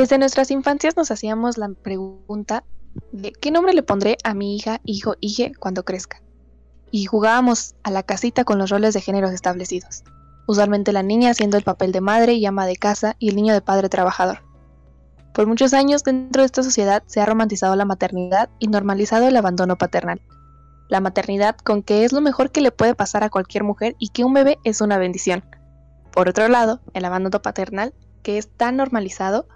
Desde nuestras infancias nos hacíamos la pregunta de qué nombre le pondré a mi hija, hijo, hije cuando crezca. Y jugábamos a la casita con los roles de géneros establecidos. Usualmente la niña haciendo el papel de madre y ama de casa y el niño de padre trabajador. Por muchos años dentro de esta sociedad se ha romantizado la maternidad y normalizado el abandono paternal. La maternidad con que es lo mejor que le puede pasar a cualquier mujer y que un bebé es una bendición. Por otro lado, el abandono paternal, que es tan normalizado,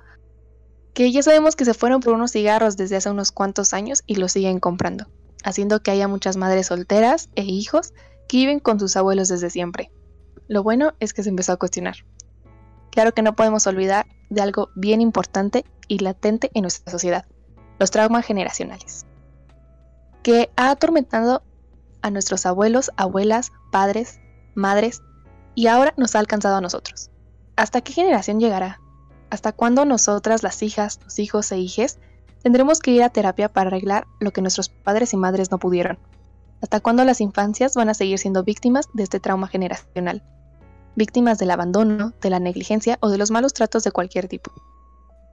que ya sabemos que se fueron por unos cigarros desde hace unos cuantos años y lo siguen comprando, haciendo que haya muchas madres solteras e hijos que viven con sus abuelos desde siempre. Lo bueno es que se empezó a cuestionar. Claro que no podemos olvidar de algo bien importante y latente en nuestra sociedad, los traumas generacionales, que ha atormentado a nuestros abuelos, abuelas, padres, madres y ahora nos ha alcanzado a nosotros. ¿Hasta qué generación llegará? ¿Hasta cuándo nosotras, las hijas, los hijos e hijes, tendremos que ir a terapia para arreglar lo que nuestros padres y madres no pudieron? ¿Hasta cuándo las infancias van a seguir siendo víctimas de este trauma generacional? Víctimas del abandono, de la negligencia o de los malos tratos de cualquier tipo.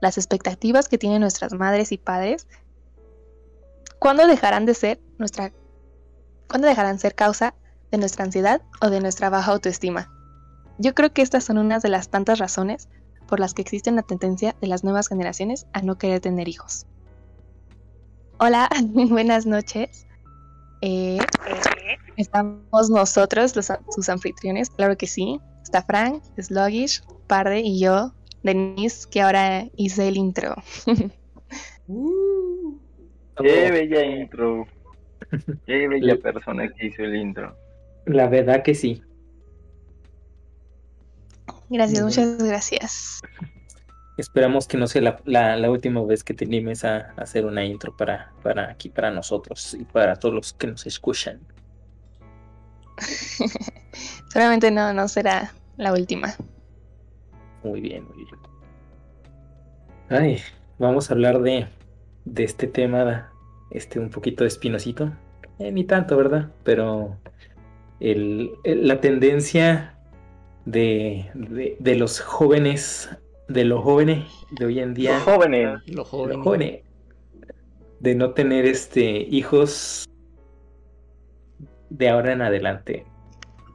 Las expectativas que tienen nuestras madres y padres, ¿cuándo dejarán de ser nuestra ¿cuándo dejarán ser causa de nuestra ansiedad o de nuestra baja autoestima? Yo creo que estas son unas de las tantas razones por las que existe una tendencia de las nuevas generaciones a no querer tener hijos. Hola, buenas noches. Eh, estamos nosotros, los, sus anfitriones, claro que sí. Está Frank, Sluggish, Parde y yo, Denise, que ahora hice el intro. Uh. qué bella intro. Qué bella persona que hizo el intro. La verdad que sí. Gracias, muchas gracias. Esperamos que no sea la, última vez que te animes a, hacer una intro para, para aquí, para nosotros y para todos los que nos escuchan. Solamente no, no será la última. Muy bien, muy bien. Ay, vamos a hablar de, de este tema, este un poquito espinosito. Eh, ni tanto, ¿verdad? Pero el, la tendencia de, de, los jóvenes, de los jóvenes de hoy en día. Los jóvenes. Los jóvenes. De no tener este hijos de ahora en adelante.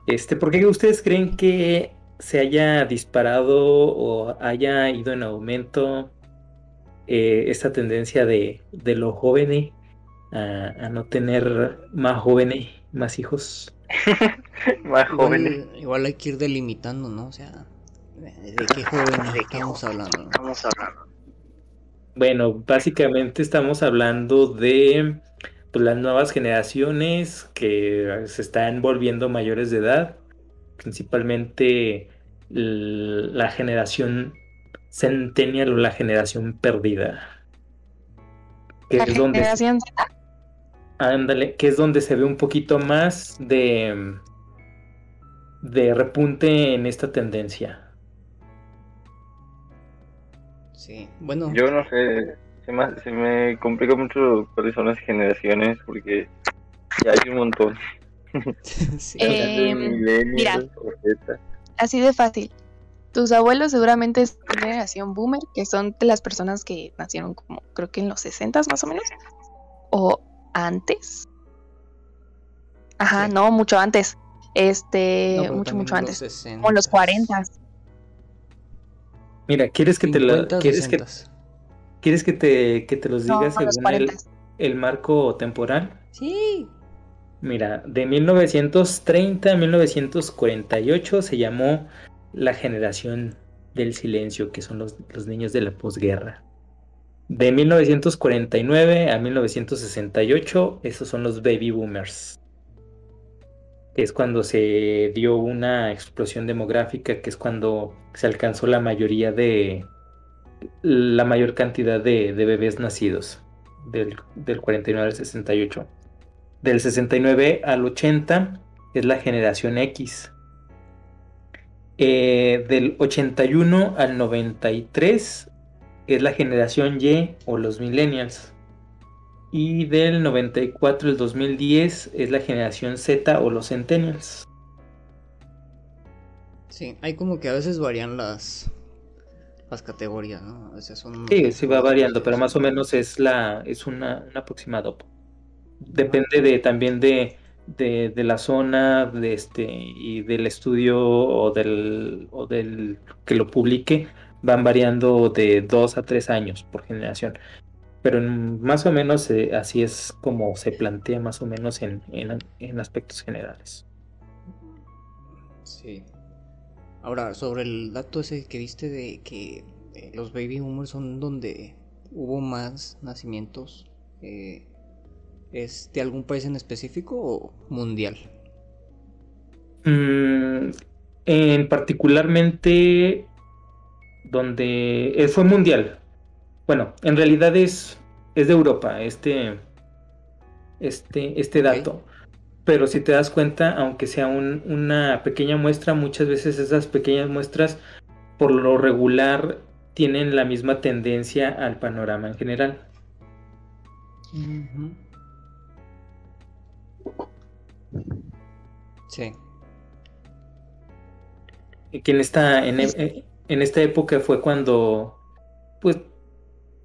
Este, ¿por qué ustedes creen que se haya disparado o haya ido en aumento eh, esta tendencia de, de los jóvenes a, a, no tener más jóvenes, más hijos? Más jóvenes. Igual hay que ir delimitando, ¿no? O sea, ¿de qué jóvenes estamos hablando? Estamos hablando. Bueno, básicamente estamos hablando de pues, las nuevas generaciones que se están volviendo mayores de edad, principalmente la generación centennial o la generación perdida. Que es donde Ándale, que es donde se ve un poquito más de, de repunte en esta tendencia. Sí, bueno. Yo no sé, se me, se me complica mucho cuáles son las generaciones porque ya hay un montón. eh, mira, así de fácil. Tus abuelos seguramente es generación boomer, que son de las personas que nacieron como creo que en los 60 más o menos. O antes. Ajá, no, mucho antes. Este, mucho, mucho antes. Como los 40. Mira, ¿quieres que te lo quieres que quieres que te que te los diga según el, el, marco temporal? Sí. Mira, de 1930 a 1948 se llamó la generación del silencio, que son los, los niños de la posguerra. De 1949 a 1968, esos son los baby boomers. Es cuando se dio una explosión demográfica, que es cuando se alcanzó la mayoría de. la mayor cantidad de, bebés nacidos. Del, 49 al 68. Del 69 al 80 es la generación X. Eh, del 81 al 93 es la generación Y o los millennials. Y del 94 al 2010 es la generación Z o los centennials. Sí, hay como que a veces varían las las categorías, ¿no? O sea, son Sí, sí va variando, pero más o menos es la es una, un aproximado. Depende de también de, de, de la zona de este y del estudio o del o del que lo publique van variando de dos a tres años por generación. Pero en- más o menos eh, así es como se plantea más o menos en, en, en aspectos generales. Sí. Ahora, sobre el dato ese que viste de que eh, los baby boomers son donde hubo más nacimientos, eh, ¿es de algún país en específico o mundial? Mm, en particularmente donde eh, fue mundial. Bueno, en realidad es, es de Europa este, este, este dato. Pero si te das cuenta, aunque sea un- una pequeña muestra, muchas veces esas pequeñas muestras por lo regular tienen la misma tendencia al panorama en general. Sí. Y que en e- en esta época fue cuando pues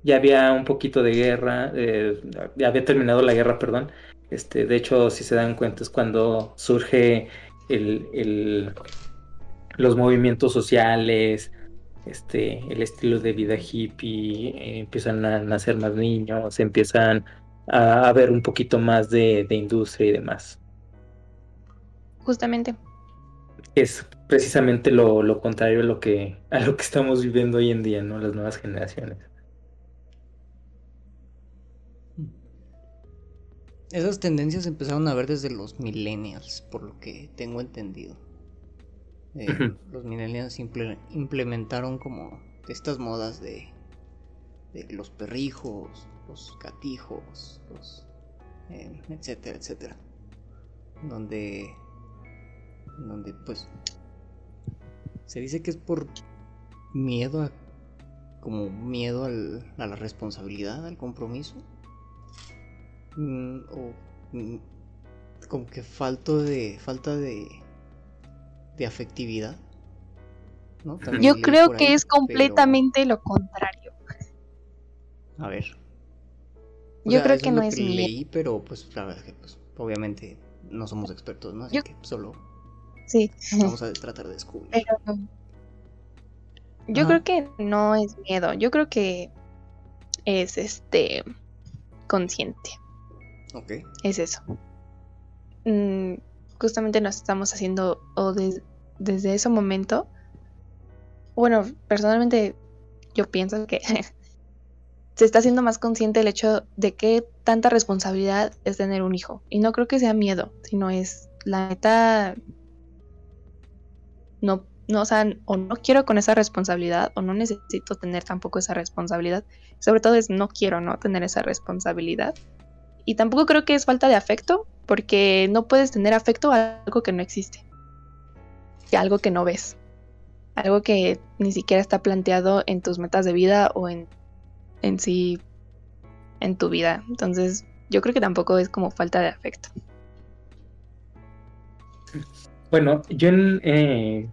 ya había un poquito de guerra, eh, ya había terminado la guerra, perdón. Este, de hecho, si se dan cuenta, es cuando surge el, el- los movimientos sociales, este, el estilo de vida hippie, eh, empiezan a nacer más niños, empiezan a haber un poquito más de, de industria y demás. Justamente. Es precisamente lo, lo contrario a lo que a lo que estamos viviendo hoy en día, ¿no? Las nuevas generaciones. Esas tendencias empezaron a ver desde los millennials, por lo que tengo entendido. Eh, los millennials imple- implementaron como estas modas de, de los perrijos, los gatijos, los, eh, etcétera, etcétera. Donde, donde pues se dice que es por miedo a, como miedo al- a la responsabilidad, al compromiso. Mm, o mm, como que falto de falta de de afectividad ¿no? Yo creo que ahí, es pero- completamente lo contrario. a ver O Yo sea, creo que no es que leí pero pues la verdad es que pues obviamente no somos expertos no así Yo- que solo Sí. vamos a tratar de descubrir Pero yo Ajá. creo que no es miedo. Yo creo que es este consciente. ok Es eso. Mm, justamente nos estamos haciendo, o des- desde ese momento, bueno, personalmente yo pienso que se está haciendo más consciente el hecho de qué tanta responsabilidad es tener un hijo. Y no creo que sea miedo, sino es la neta, no, no, o sea, o no quiero con esa responsabilidad, o no necesito tener tampoco esa responsabilidad. Sobre todo es no quiero no tener esa responsabilidad. Y tampoco creo que es falta de afecto, porque no puedes tener afecto a algo que no existe. Y algo que no ves. Algo que ni siquiera está planteado en tus metas de vida o en, en sí, en tu vida. Entonces, yo creo que tampoco es como falta de afecto. Bueno, yo en, eh,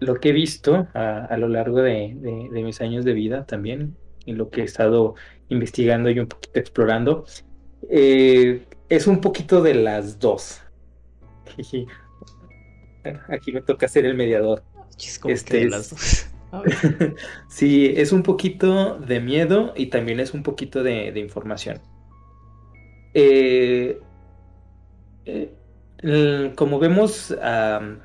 lo que he visto a, a lo largo de, de- de mis años de vida también, y lo que he estado investigando y un poquito explorando, eh, es un poquito de las dos. Aquí me toca ser el mediador. Como que Este de es- las dos. Sí, es un poquito de miedo y también es un poquito de, de información. Eh, eh, como vemos, am,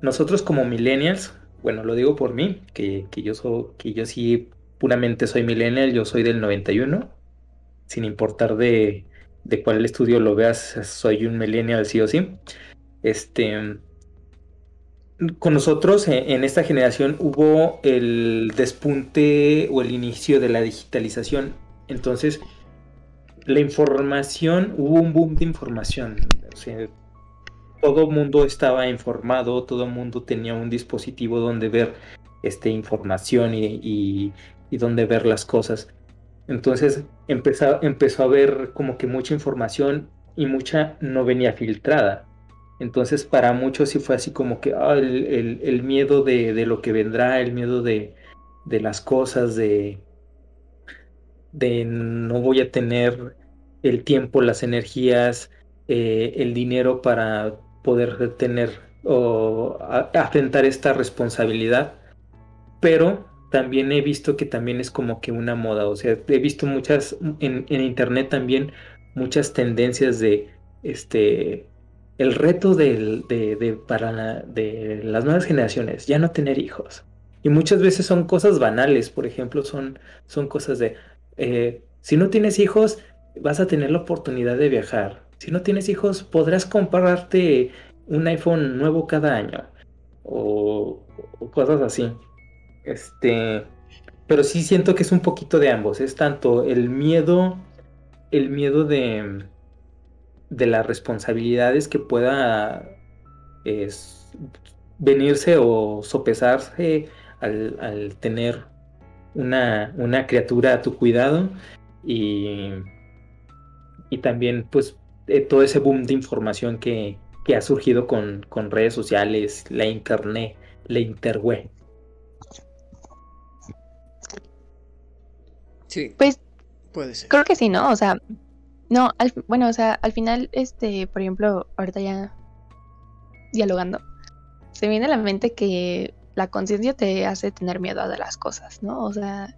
nosotros como millennials, bueno, lo digo por mí, que, yo soy, que yo sí puramente soy millennial, yo soy del 91, sin importar de, de cuál estudio lo veas, soy un millennial sí o sí. Este, con nosotros eh, en esta generación hubo el despunte o el inicio de la digitalización. Entonces, la información, hubo un boom de información. O sea, todo mundo estaba informado, todo mundo tenía un dispositivo donde ver este, información y, y, donde ver las cosas. Entonces empezó, empezó a haber como que mucha información y mucha no venía filtrada. Entonces para muchos sí fue así como que ah, el, el- el miedo de, de lo que vendrá, el miedo de, de las cosas, de, de no voy a tener el tiempo, las energías, eh, el dinero para poder tener o afrontar esta responsabilidad. Pero también he visto que también es como que una moda, o sea, he visto muchas en, en internet también muchas tendencias de este el reto de, para de las nuevas generaciones, ya no tener hijos. Y muchas veces son cosas banales, por ejemplo, son, son cosas de, eh, si no tienes hijos, vas a tener la oportunidad de viajar. Si no tienes hijos, podrás comprarte un iPhone nuevo cada año. O, o cosas así. Este, pero sí siento que es un poquito de ambos. Es tanto el miedo, el miedo de, de las responsabilidades que pueda venirse o sopesarse al, tener una, una, criatura a tu cuidado y, y también pues eh, todo ese boom de información que, que ha surgido con, con, redes sociales, la internet, la interweb. Sí. Pues puede ser. Creo que sí, ¿no? O sea, no, bueno, o sea, al final, este, por ejemplo, ahorita ya dialogando, se viene a la mente que la conciencia te hace tener miedo a las cosas, ¿no? O sea,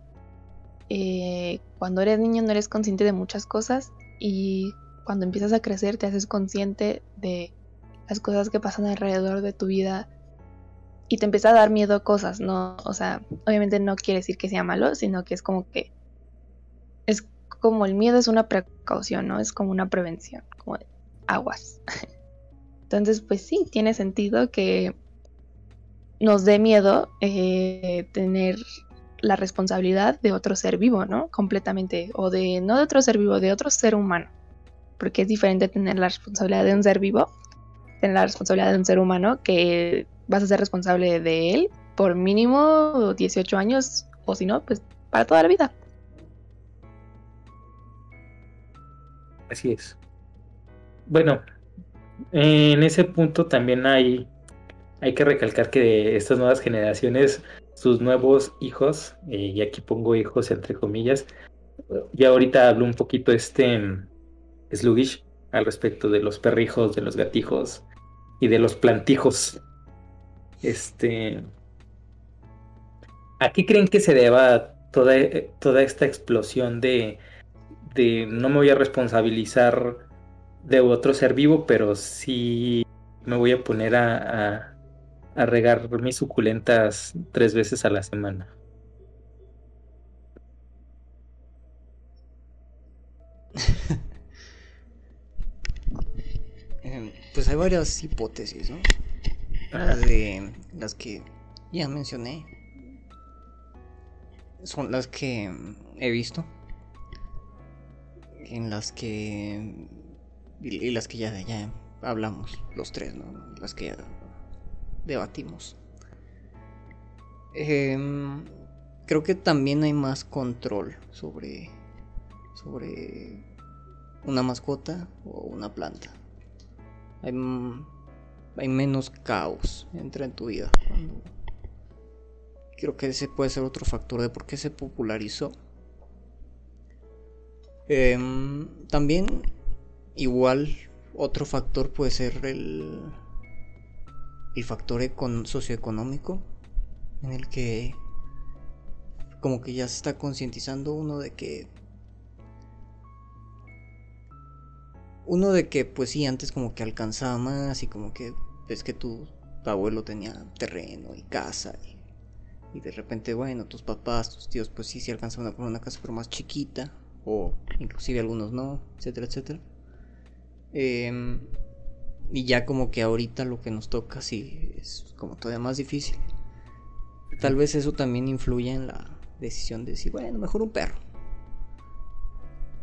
eh, cuando eres niño no eres consciente de muchas cosas y cuando empiezas a crecer te haces consciente de las cosas que pasan alrededor de tu vida y te empieza a dar miedo a cosas, ¿no? O sea, obviamente no quiere decir que sea malo, sino que es como que es como el miedo es una precaución, ¿no? Es como una prevención, como de aguas. Entonces, pues sí, tiene sentido que nos dé miedo eh, tener la responsabilidad de otro ser vivo, ¿no? Completamente. O de, no de otro ser vivo, de otro ser humano. Porque es diferente tener la responsabilidad de un ser vivo, tener la responsabilidad de un ser humano que vas a ser responsable de él por mínimo 18 años, o si no, pues para toda la vida. Así es. Bueno, en ese punto también hay, hay que recalcar que estas nuevas generaciones, sus nuevos hijos, eh, y aquí pongo hijos entre comillas, ya ahorita hablo un poquito este sluggish al respecto de los perrijos, de los gatijos y de los plantijos. Este. ¿A qué creen que se deba toda, toda esta explosión de, de no me voy a responsabilizar de otro ser vivo, pero sí me voy a poner a, a, regar mis suculentas tres veces a la semana. Pues hay varias hipótesis, ¿no? Las de las que ya mencioné son las que he visto en las que. Y, las que ya, ya hablamos, los tres, ¿no? Las que ya debatimos. Em, creo que también hay más control sobre. sobre una mascota o una planta. Hay, hay menos caos entra en tu vida. Creo que ese puede ser otro factor de por qué se popularizó Em, también, igual, otro factor puede ser el, el factor socioeconómico, en el que como que ya se está concientizando uno de que uno de que pues sí antes como que alcanzaba más y como que es que tu, abuelo tenía terreno y casa y, de repente bueno tus papás tus tíos pues sí sí alcanzaban a una casa pero más chiquita o inclusive algunos no, etcétera, etcétera. Em, y ya como que ahorita lo que nos toca sí es como todavía más difícil. Tal vez eso también influye en la decisión de decir, bueno, mejor un perro.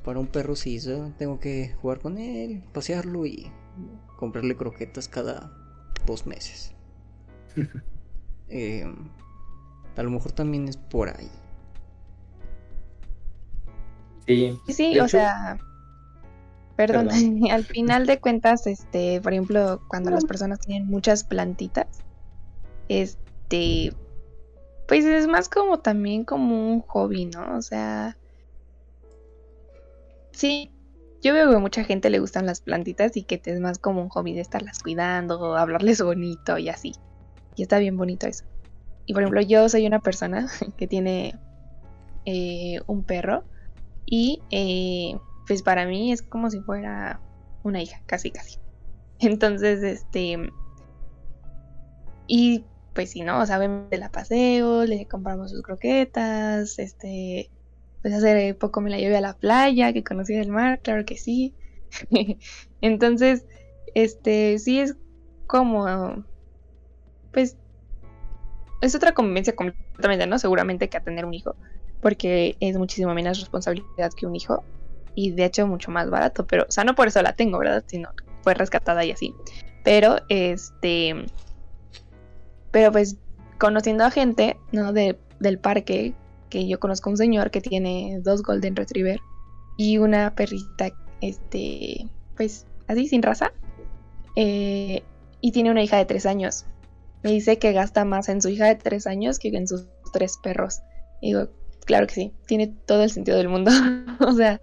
Para un perro sí, tengo que jugar con él, pasearlo y comprarle croquetas cada dos meses. Em, a lo mejor también es por ahí. Sí, sí o sea, perdón, al final de cuentas, este, por ejemplo, cuando las personas tienen muchas plantitas, este, Pues es más como también como un hobby, ¿no? O sea, sí, yo veo que a mucha gente le gustan las plantitas y que es más como un hobby de estarlas cuidando, hablarles bonito y así. Y está bien bonito eso. Y por ejemplo, yo soy una persona que tiene eh, un perro y eh, pues para mí es como si fuera una hija, casi casi. Entonces, este... Y pues si no, o sea, la paseo, le compramos sus croquetas, este, pues hace poco me la llevé a la playa, que conocí el mar, claro que sí. Entonces, este, sí es como, pues, es otra convivencia completamente, ¿no? Seguramente que a tener un hijo, porque es muchísimo menos responsabilidad que un hijo y de hecho mucho más barato, pero, o sea, no por eso la tengo, ¿verdad? Sino fue rescatada y así. Pero, este, pero pues conociendo a gente, ¿no? De, del parque, que yo conozco un señor que tiene dos Golden Retriever y una perrita, este, pues así, sin raza. Eh, y tiene una hija de tres años. Me dice que gasta más en su hija de tres años que en sus tres perros. Y digo, claro que sí, tiene todo el sentido del mundo. o sea,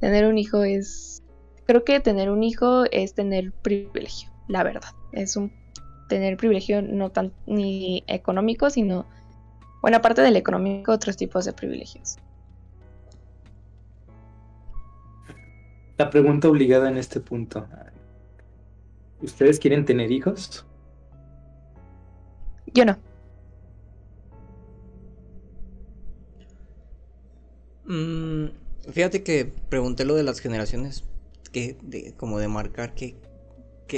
tener un hijo es... Creo que tener un hijo es tener privilegio, la verdad. Es un tener privilegio no tan ni económico, sino, bueno, aparte del económico, otros tipos de privilegios. La pregunta obligada en este punto. ¿Ustedes quieren tener hijos? Yo no. Mm, fíjate que pregunté lo de las generaciones, que de, como de marcar que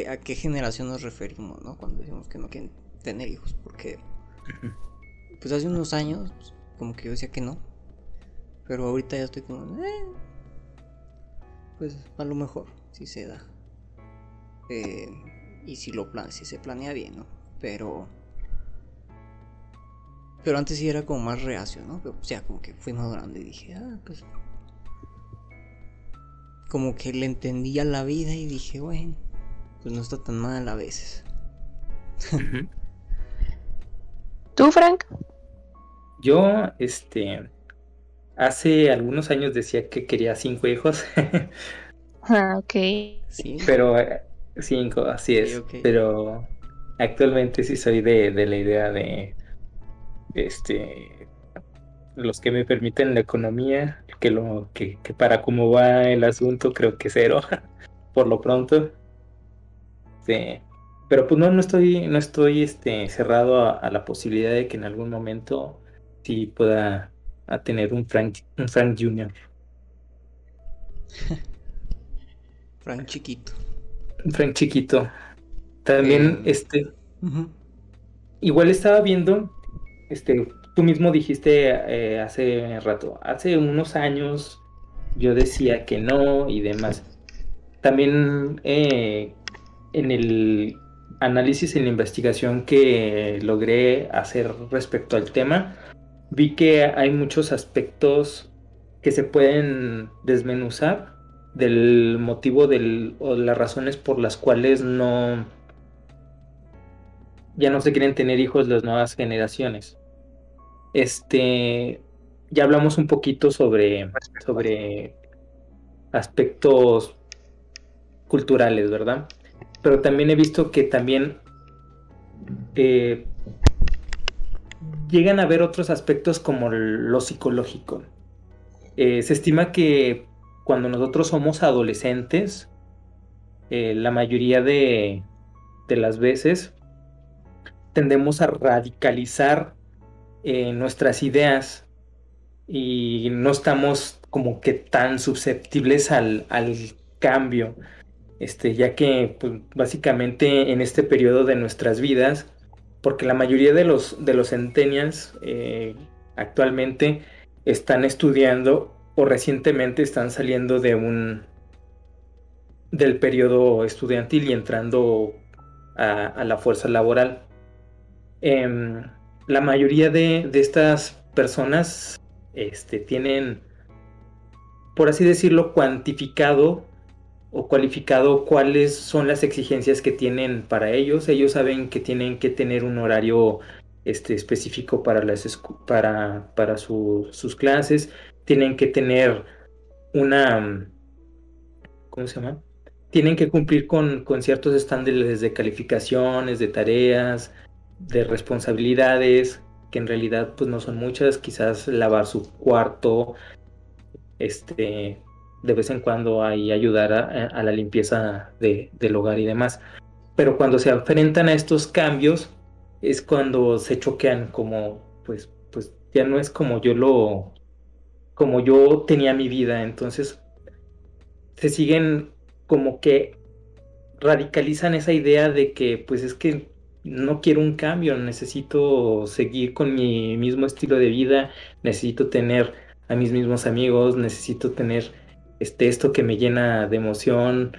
a qué generación nos referimos, ¿no? Cuando decimos que no quieren tener hijos, porque pues hace unos años pues, como que yo decía que no, pero ahorita ya estoy como, eh, pues a lo mejor si se da eh, y si lo plan, si se planea bien, ¿no? Pero pero antes sí era como más reacio, ¿no? o sea, como que fui madurando y dije, ah, pues como que le entendía la vida y dije, bueno, pues no está tan mal a veces. ¿Tú, Frank? Yo, este, hace algunos años decía que quería cinco hijos. ah, ok. Sí. Pero eh, cinco, así es. Pero actualmente sí soy de, de la idea de, este, los que me permiten la economía, que lo que, que para cómo va el asunto creo que cero, por lo pronto. Este, pero pues no, no estoy, no estoy este, cerrado a, la posibilidad de que en algún momento sí pueda tener un Frank, un Frank Jr. Frank chiquito. Frank chiquito. También, eh, este. Igual estaba viendo. Este. Tú mismo dijiste eh, hace rato. Hace unos años. Yo decía que no. Y demás. También eh, en el análisis y la investigación que logré hacer respecto al tema, vi que hay muchos aspectos que se pueden desmenuzar del motivo del, o las razones por las cuales no ya no se quieren tener hijos las nuevas generaciones. Este ya hablamos un poquito sobre, sobre aspectos culturales, ¿verdad? pero también he visto que también eh, llegan a ver otros aspectos como lo psicológico. Eh, se estima que cuando nosotros somos adolescentes, eh, la mayoría de, las veces tendemos a radicalizar nuestras ideas y no estamos como que tan susceptibles al, al cambio este, ya que pues, básicamente en este periodo de nuestras vidas, porque la mayoría de los, de los centennials eh, actualmente están estudiando o recientemente están saliendo de un del periodo estudiantil y entrando a, la fuerza laboral. Em, la mayoría de, de, estas personas este, tienen, por así decirlo, cuantificado o cualificado cuáles son las exigencias que tienen para ellos. Ellos saben que tienen que tener un horario este, específico para, las, para, para sus clases, tienen que tener una, ¿cómo se llama? Tienen que cumplir con, con ciertos estándares de calificaciones, de tareas, de responsabilidades, que en realidad pues no son muchas, quizás lavar su cuarto, este, de vez en cuando ahí ayudar a, la limpieza del hogar y demás. Pero cuando se enfrentan a estos cambios es cuando se choquean como pues pues ya no es como yo lo como yo tenía mi vida, entonces se siguen como que radicalizan esa idea de que pues es que no quiero un cambio, necesito seguir con mi mismo estilo de vida, necesito tener a mis mismos amigos, necesito tener este, esto que me llena de emoción,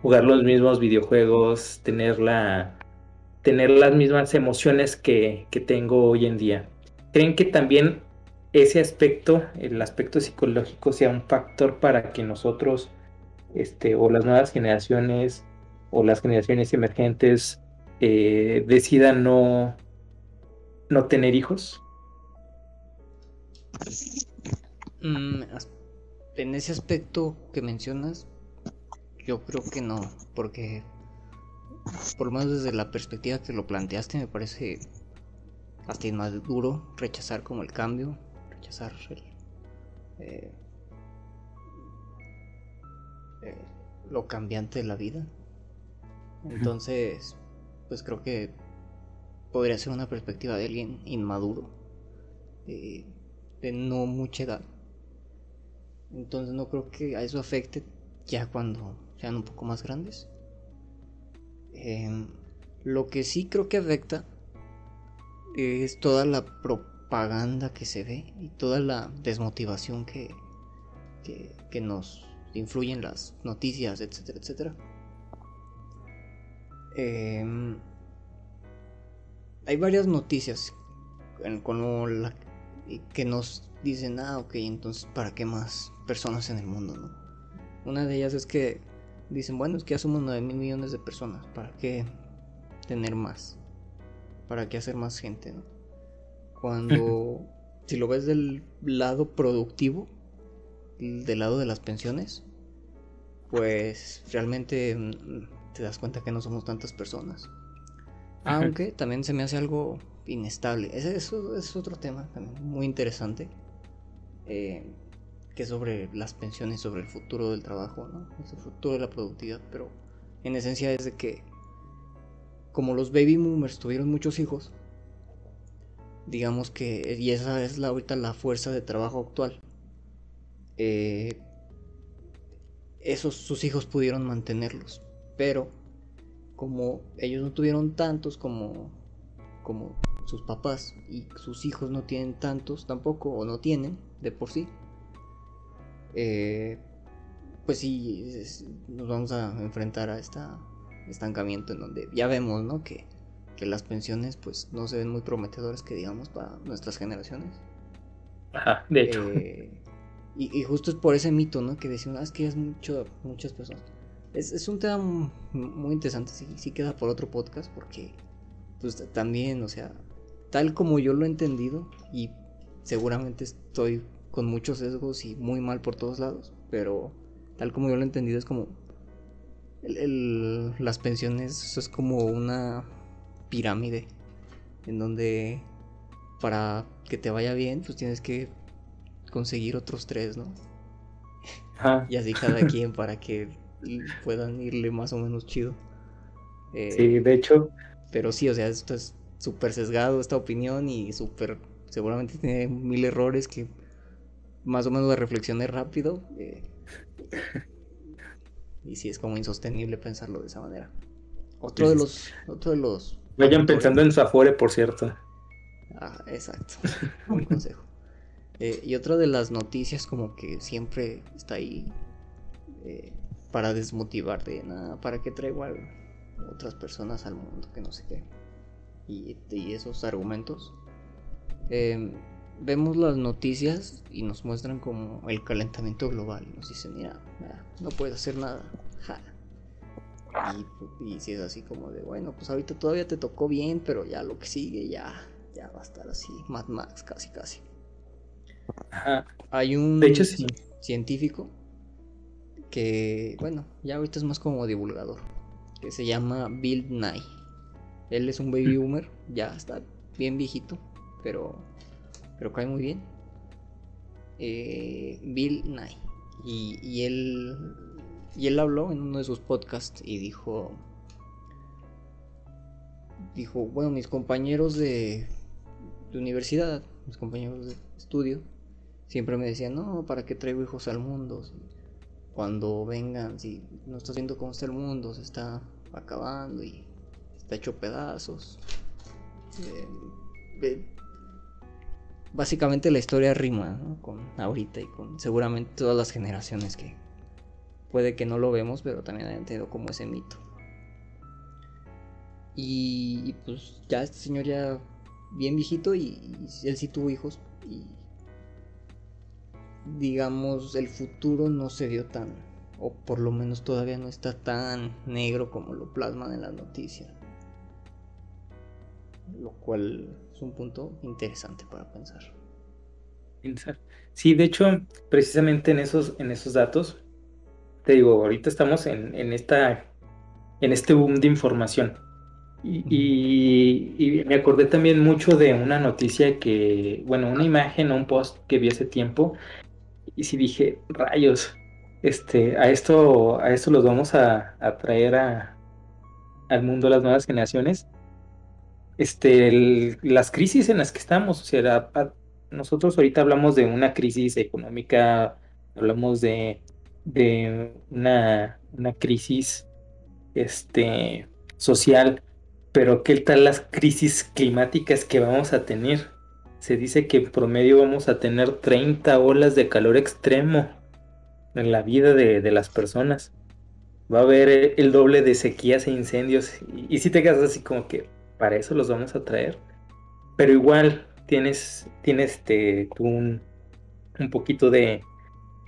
jugar los mismos videojuegos, tener, la, tener las mismas emociones que, que tengo hoy en día. ¿Creen que también ese aspecto, el aspecto psicológico, sea un factor para que nosotros, este, o las nuevas generaciones, o las generaciones emergentes, eh, decida no, no tener hijos? Mm, en ese aspecto que mencionas, yo creo que no, porque por lo menos desde la perspectiva que lo planteaste me parece hasta más duro rechazar como el cambio, rechazar eh, eh, lo cambiante de la vida. Entonces, pues creo que podría ser una perspectiva de alguien inmaduro, de, no mucha edad. Entonces no creo que a eso afecte ya cuando sean un poco más grandes. Em, lo que sí creo que afecta es toda la propaganda que se ve y toda la desmotivación que, que, que nos influyen las noticias, etcétera, etcétera. Em, hay varias noticias que nos dicen, ah, ok, entonces, ¿para qué más personas en el mundo? ¿no? Una de ellas es que dicen, bueno, es que ya somos 9 mil millones de personas, ¿para qué tener más? ¿Para qué hacer más gente? ¿no? Cuando, si lo ves del lado productivo, del lado de las pensiones, pues realmente mm, te das cuenta que no somos tantas personas. Aunque también se me hace algo inestable. Ese, eso es otro tema también muy interesante. Eh, que sobre las pensiones, sobre el futuro del trabajo, ¿no? el futuro de la productividad. Pero en esencia es de que, como los baby boomers tuvieron muchos hijos, digamos que, y esa es la, ahorita la fuerza de trabajo actual, eh, esos sus hijos pudieron mantenerlos pero como ellos no tuvieron tantos como, como sus papás y sus hijos no tienen tantos tampoco o no tienen de por sí, eh, pues sí nos vamos a enfrentar a este estancamiento en donde ya vemos ¿no? que, las pensiones pues no se ven muy prometedoras que digamos para nuestras generaciones. Ajá, de hecho. Eh, y, justo es por ese mito, ¿no? Que decimos, ah, es que es mucho, muchas personas. Es, un tema muy interesante, sí, sí queda por otro podcast porque pues también, o sea, tal como yo lo he entendido y seguramente estoy con muchos sesgos y muy mal por todos lados, pero tal como yo lo he entendido es como las pensiones es como una pirámide en donde para que te vaya bien pues tienes que conseguir otros tres, ¿no? y así cada quien para que puedan irle más o menos chido. Eh, sí, de hecho. Pero sí, o sea, esto es súper sesgado esta opinión y súper, seguramente tiene mil errores que más o menos de reflexioné rápido. Eh, y sí, es como insostenible pensarlo de esa manera. Otro de los... Otro de los Vayan pensando en su afore, por cierto. Ah, exacto. Un consejo. Eh, y otra de las noticias como que siempre está ahí eh, para desmotivar de nada, para que traigo a otras personas al mundo, que no sé qué. Y, esos argumentos. Em, vemos las noticias y nos muestran como el calentamiento global. Nos dicen, mira, no puedes hacer nada. Y, y si es así como de, bueno, pues ahorita todavía te tocó bien, pero ya lo que sigue, ya, ya va a estar así, Mad Max, casi, casi. Ajá. Hay un De hecho, sí. científico que, bueno, ya ahorita es más como divulgador, que se llama Bill Nye. Él es un baby boomer, ya está bien viejito, pero, pero cae muy bien. Eh, Bill Nye. Y, él, y él habló en uno de sus podcasts y dijo, dijo, bueno, mis compañeros de, de universidad, mis compañeros de estudio, siempre me decían, no, ¿para qué traigo hijos al mundo? Cuando vengan, si no estás viendo cómo está el mundo, se está acabando y está hecho pedazos. Eh, básicamente la historia rima ¿no? con ahorita y con seguramente todas las generaciones que puede que no lo vemos, pero también hayan tenido como ese mito. Y, pues ya este señor ya bien viejito y, y él sí tuvo hijos y digamos el futuro no se vio tan o por lo menos todavía no está tan negro como lo plasman en las noticias. Lo cual es un punto interesante para pensar. pensar. Sí, de hecho, precisamente en esos, en esos datos, te digo, ahorita estamos en, en esta, en este boom de información. Y, y- y me acordé también mucho de una noticia que, bueno, una imagen o un post que vi hace tiempo, y sí dije, rayos, este, a esto, a esto los vamos a, a traer a, al mundo las nuevas generaciones. Este, las crisis en las que estamos, o sea, nosotros ahorita hablamos de una crisis económica, hablamos de, de una, una crisis este, social, pero ¿qué tal las crisis climáticas que vamos a tener? Se dice que en promedio vamos a tener 30 olas de calor extremo en la vida de, de las personas. Va a haber el doble de sequías e incendios. Y, y si te quedas así como que para eso los vamos a traer. Pero igual tienes, tienes este, un, un poquito de,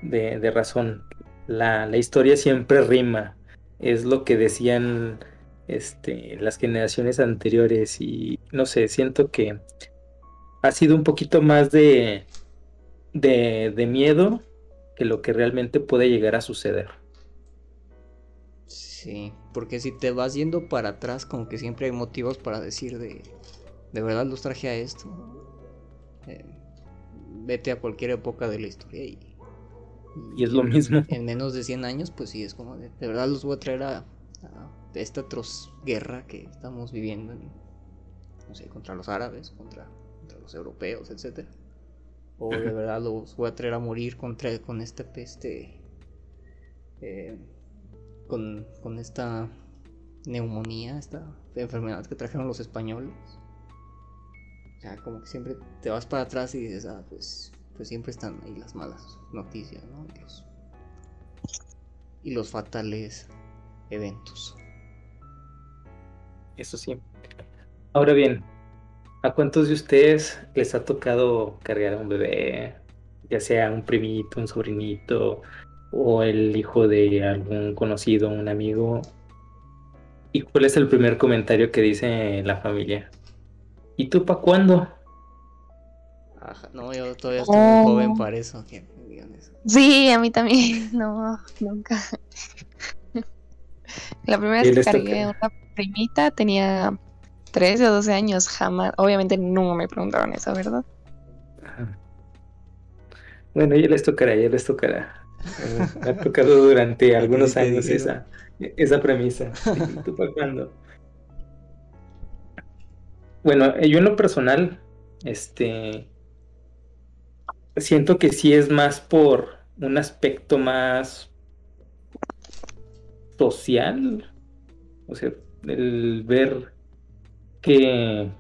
de, de razón. La, la historia siempre rima. Es lo que decían este, las generaciones anteriores. Y no sé, siento que ha sido un poquito más de, de, de miedo que lo que realmente puede llegar a suceder. Sí, porque si te vas yendo para atrás, como que siempre hay motivos para decir de, de verdad los traje a esto. Eh, vete a cualquier época de la historia y, Y es lo mismo. En menos de 100 años, pues sí, es como de, de verdad los voy a traer a, a esta atroz guerra que estamos viviendo, en, no sé, contra los árabes, contra, contra los europeos, etcétera. O de verdad los voy a traer a morir contra, con esta peste, eh, con, con esta neumonía, esta enfermedad que trajeron los españoles. O sea, como que siempre te vas para atrás y dices, ah, pues, pues siempre están ahí las malas noticias, ¿no? Y los, y los fatales eventos. Eso sí. Ahora bien, ¿a cuántos de ustedes les ha tocado cargar a un bebé? Ya sea un primito, un sobrinito o el hijo de algún conocido, un amigo. ¿Y cuál es el primer comentario que dice la familia? ¿Y tú para cuándo? Ajá, no, yo todavía estoy muy Oh. joven para eso. Que me digan eso. Sí, a mí también. No, nunca. La primera vez que cargué a una primita tenía 13 o 12 años, jamás. Obviamente no me preguntaron eso, ¿verdad? Ajá. Bueno, ya les tocará, ya les tocará. Me ha tocado durante algunos años esa, esa premisa. ¿Y tú para cuándo? Bueno, eh, yo en lo personal, este, siento que sí es más por un aspecto más social, o sea, el ver que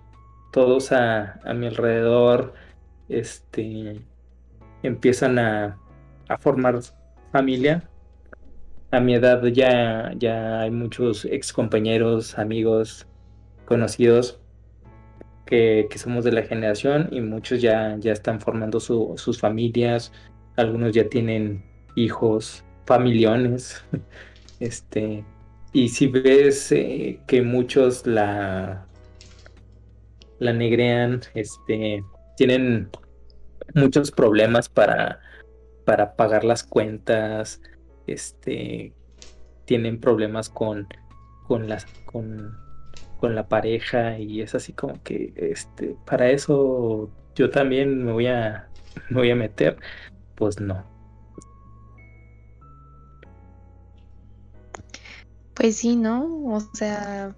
todos a, a mi alrededor, este, empiezan a, a formar familia. A mi edad ya, ya hay muchos ex compañeros, amigos, conocidos que, que somos de la generación y muchos ya, ya están formando su- sus familias, algunos ya tienen hijos, familiones, este, y si ves eh, que muchos la, la negrean, este, tienen muchos problemas para, para pagar las cuentas, este, tienen problemas con, con, las, con, con la pareja y es así como que, este, para eso yo también me voy a, me voy a meter, pues no. Pues sí, ¿no? O sea,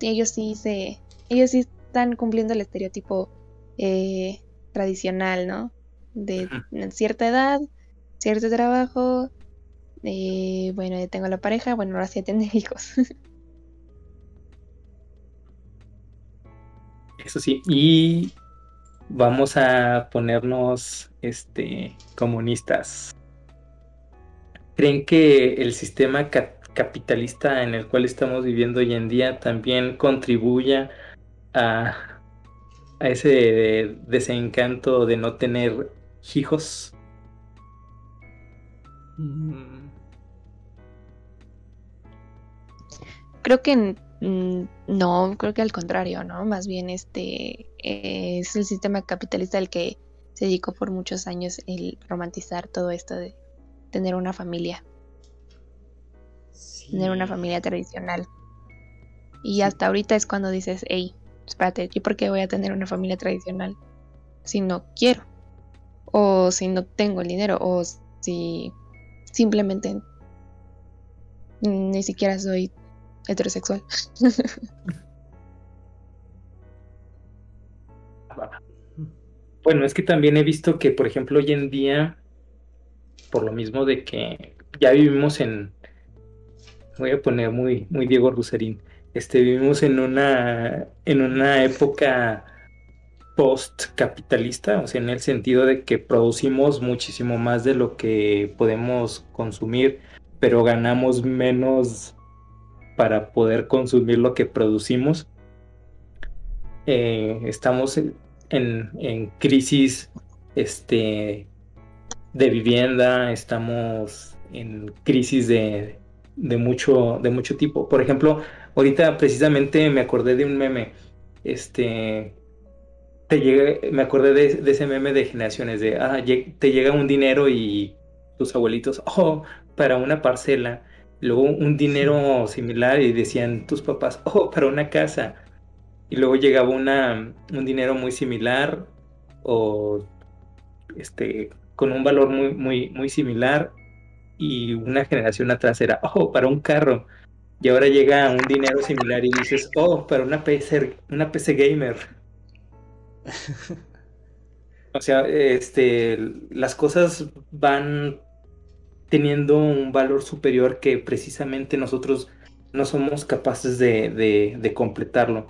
ellos sí se, ellos sí están cumpliendo el estereotipo eh, tradicional, ¿no? De cierta edad, cierto trabajo, eh, bueno, ya tengo la pareja, bueno, ahora sí tener hijos. Eso sí, y vamos a ponernos este comunistas. ¿Creen que el sistema capitalista en el cual estamos viviendo hoy en día también contribuya a, a ese desencanto de no tener hijos? Mm. Creo que no, creo que al contrario, ¿no? Más bien este es el sistema capitalista el que se dedicó por muchos años el romantizar todo esto de tener una familia. Tener una familia tradicional. Y hasta ahorita es cuando dices, hey, espérate, ¿yo por qué voy a tener una familia tradicional si no quiero? O si no tengo el dinero, o si simplemente ni siquiera soy heterosexual. Bueno, es que también he visto que, por ejemplo, hoy en día, por lo mismo de que ya vivimos en, voy a poner muy, muy Diego Ruserín, este, vivimos en una, en una época post-capitalista, o sea, en el sentido de que producimos muchísimo más de lo que podemos consumir, pero ganamos menos para poder consumir lo que producimos. Eh, estamos en, crisis este, de vivienda, estamos en crisis de, de, mucho, de mucho tipo. Por ejemplo, ahorita precisamente me acordé de un meme. Este, te llega, me acordé de, ese meme de generaciones, de, ah, te llega un dinero y tus abuelitos, oh, para una parcela luego un dinero similar y decían tus papás, oh, para una casa. Y luego llegaba una, un dinero muy similar o este, con un valor muy, muy, muy similar y una generación atrás era, oh, para un carro. Y ahora llega un dinero similar y dices, oh, para una PC, una PC gamer. o sea, este, las cosas van teniendo un valor superior que precisamente nosotros no somos capaces de, completarlo.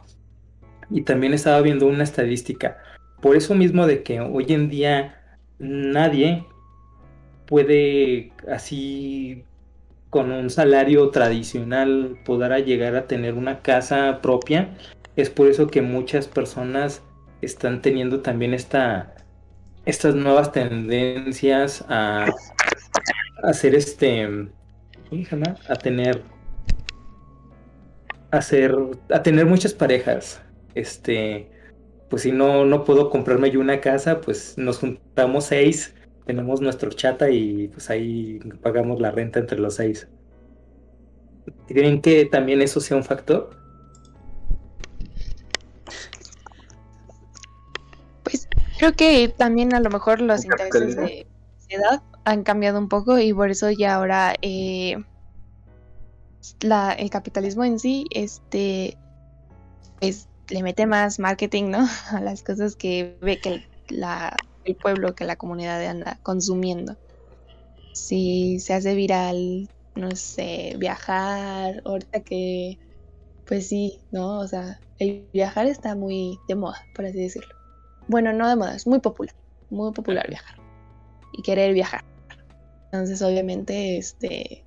Y también estaba viendo una estadística. Por eso mismo de que hoy en día nadie puede así con un salario tradicional poder llegar a tener una casa propia. Es por eso que muchas personas están teniendo también esta, estas nuevas tendencias a hacer este, a tener, a hacer, a tener muchas parejas, este, pues si no, no puedo comprarme yo una casa, pues nos juntamos seis, tenemos nuestro chata y pues ahí pagamos la renta entre los seis. ¿Creen que también eso sea un factor? Creo que también a lo mejor los intereses de edad han cambiado un poco y por eso ya ahora eh, la, el capitalismo en sí este pues le mete más marketing no a las cosas que ve que la, el pueblo que la comunidad anda consumiendo. Si se hace viral no sé viajar ahorita que pues sí no o sea el viajar está muy de moda por así decirlo bueno no de moda es muy popular muy popular viajar y querer viajar entonces, obviamente, este,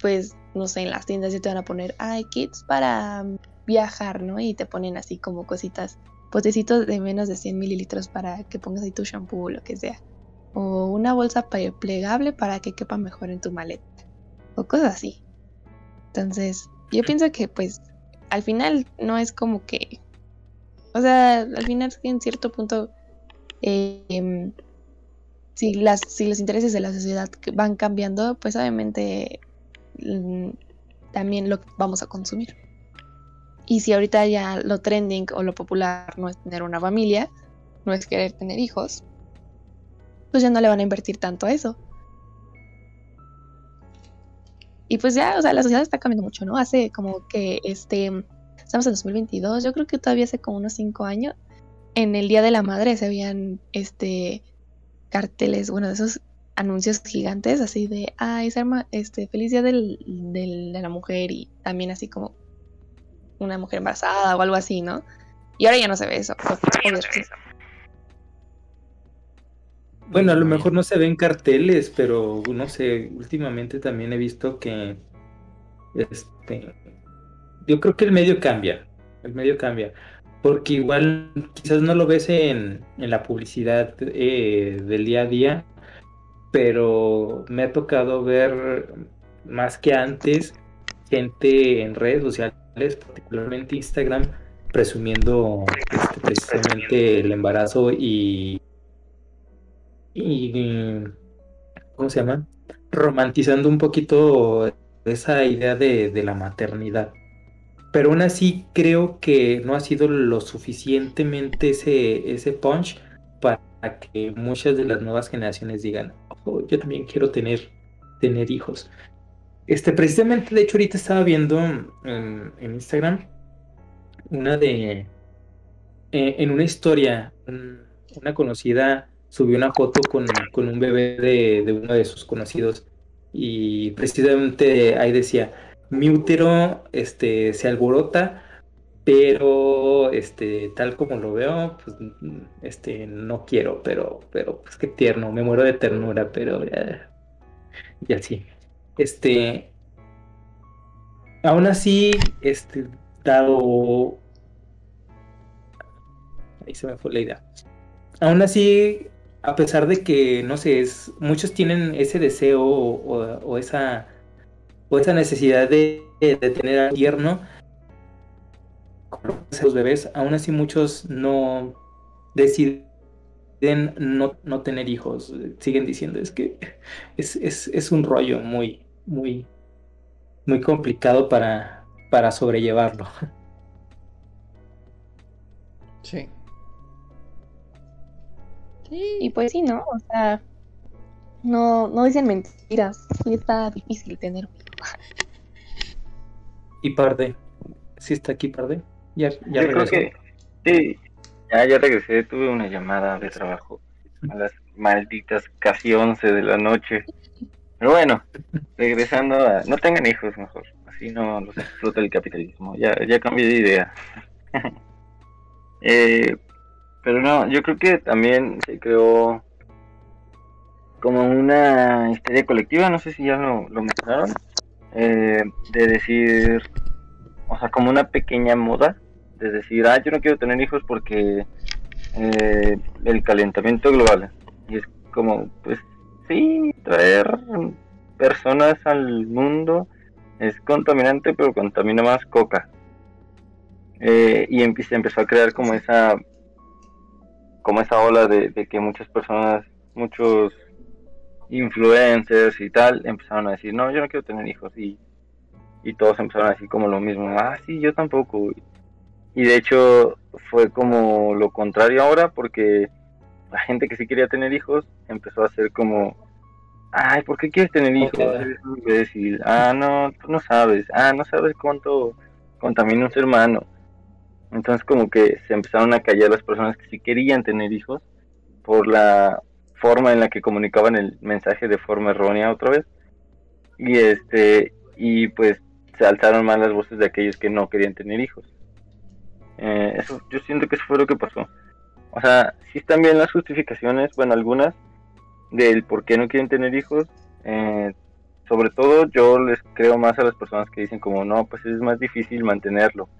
pues, no sé, en las tiendas ya te van a poner, ay, kits para viajar, ¿no? Y te ponen así como cositas, potecitos de menos de 100 mililitros para que pongas ahí tu shampoo o lo que sea. O una bolsa plegable para que quepa mejor en tu maleta. O cosas así. Entonces, yo pienso que, pues, al final no es como que O sea, al final en cierto punto, em, si, las, si los intereses de la sociedad van cambiando, pues obviamente mm, también lo vamos a consumir. Y si ahorita ya lo trending o lo popular no es tener una familia, no es querer tener hijos, pues ya no le van a invertir tanto a eso. Y pues ya, o sea, la sociedad está cambiando mucho, ¿no? Hace como que este, estamos en 2022, yo creo que todavía hace como unos 5 años, en el Día de la Madre se veían este carteles, bueno, de esos anuncios gigantes así de, ay, este, feliz día del, de la mujer y también así como una mujer embarazada o algo así, ¿no? Y ahora ya no se ve eso. Bueno, a lo mejor no se ven carteles, pero no sé, últimamente también he visto que este yo creo que el medio cambia, el medio cambia, porque igual quizás no lo ves en, en la publicidad eh, del día a día, pero me ha tocado ver más que antes gente en redes sociales particularmente Instagram, presumiendo este, precisamente el embarazo y, y, ¿cómo se llama? Romantizando un poquito esa idea de, de la maternidad. Pero aún así creo que no ha sido lo suficientemente ese, ese punch para que muchas de las nuevas generaciones digan, oh, yo también quiero tener, tener hijos. Este, precisamente, de hecho, ahorita estaba viendo en, Instagram una de. Eh, en una historia, una conocida subió una foto con, un bebé de, uno de sus conocidos. Y precisamente ahí decía: Mi útero este, se alborota, pero este, tal como lo veo, pues este, no quiero, pero, pero pues qué tierno, me muero de ternura, pero ya, sí. Este, aún así, este, dado, ahí se me fue la idea. Aún así, a pesar de que, no sé, es, muchos tienen ese deseo o, esa, o esa necesidad de, tener al tierno, los bebés, aún así muchos no deciden no, no tener hijos. Siguen diciendo, es que es, es, es un rollo muy, muy, muy complicado para, para sobrellevarlo. Sí. Sí, y pues sí, ¿no? O sea, no, no dicen mentiras. Sí está difícil tener un ¿Y Parde? ¿Sí está aquí Parde? ¿Ya, ya regresó? Creo que, sí, ya, ya regresé. Tuve una llamada de trabajo a las malditas casi 11 de la noche. Pero bueno, regresando a... No tengan hijos mejor, así no los explota el capitalismo. Ya, ya cambié de idea. eh, pero no, yo creo que también se creó como una historia colectiva, no sé si ya lo, lo mencionaron, eh, de decir, o sea, como una pequeña moda, de decir, ah, yo no quiero tener hijos porque eh, el calentamiento global. Y es como, pues sí, traer personas al mundo es contaminante, pero contamina más coca. Eh, y se empezó a crear como esa como esa ola de, que muchas personas, muchos influencers y tal, empezaron a decir, no, yo no quiero tener hijos. Y, y todos empezaron a decir como lo mismo, ah, sí, yo tampoco. Y de hecho fue como lo contrario ahora, porque la gente que sí quería tener hijos empezó a hacer como, ay, ¿por qué quieres tener hijos? Eres Ah, no, tú no sabes. Ah, no sabes cuánto contamina un ser humano. Entonces como que se empezaron a callar las personas que sí querían tener hijos por la forma en la que comunicaban el mensaje de forma errónea otra vez. Y este y pues se alzaron más las voces de aquellos que no querían tener hijos. Eh, eso yo siento que eso fue lo que pasó. O sea, sí están bien las justificaciones, bueno, algunas, del por qué no quieren tener hijos. Eh, sobre todo yo les creo más a las personas que dicen como, no, pues es más difícil mantenerlo.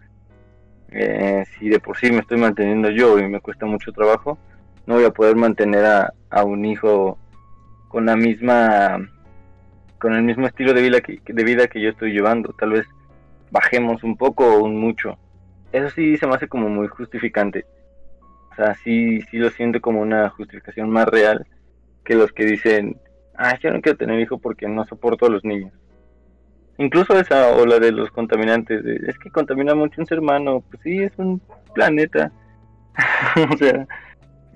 Eh, si de por sí me estoy manteniendo yo y me cuesta mucho trabajo, no voy a poder mantener a, a un hijo con la misma con el mismo estilo de vida que, de vida que yo estoy llevando. Tal vez bajemos un poco o un mucho eso sí se me hace como muy justificante. O sea, sí, sí lo siento como una justificación más real que los que dicen, ah, yo no quiero tener hijo porque no soporto a los niños. Incluso esa o la de los contaminantes, es que contamina mucho un ser humano, pues sí, es un planeta. o sea,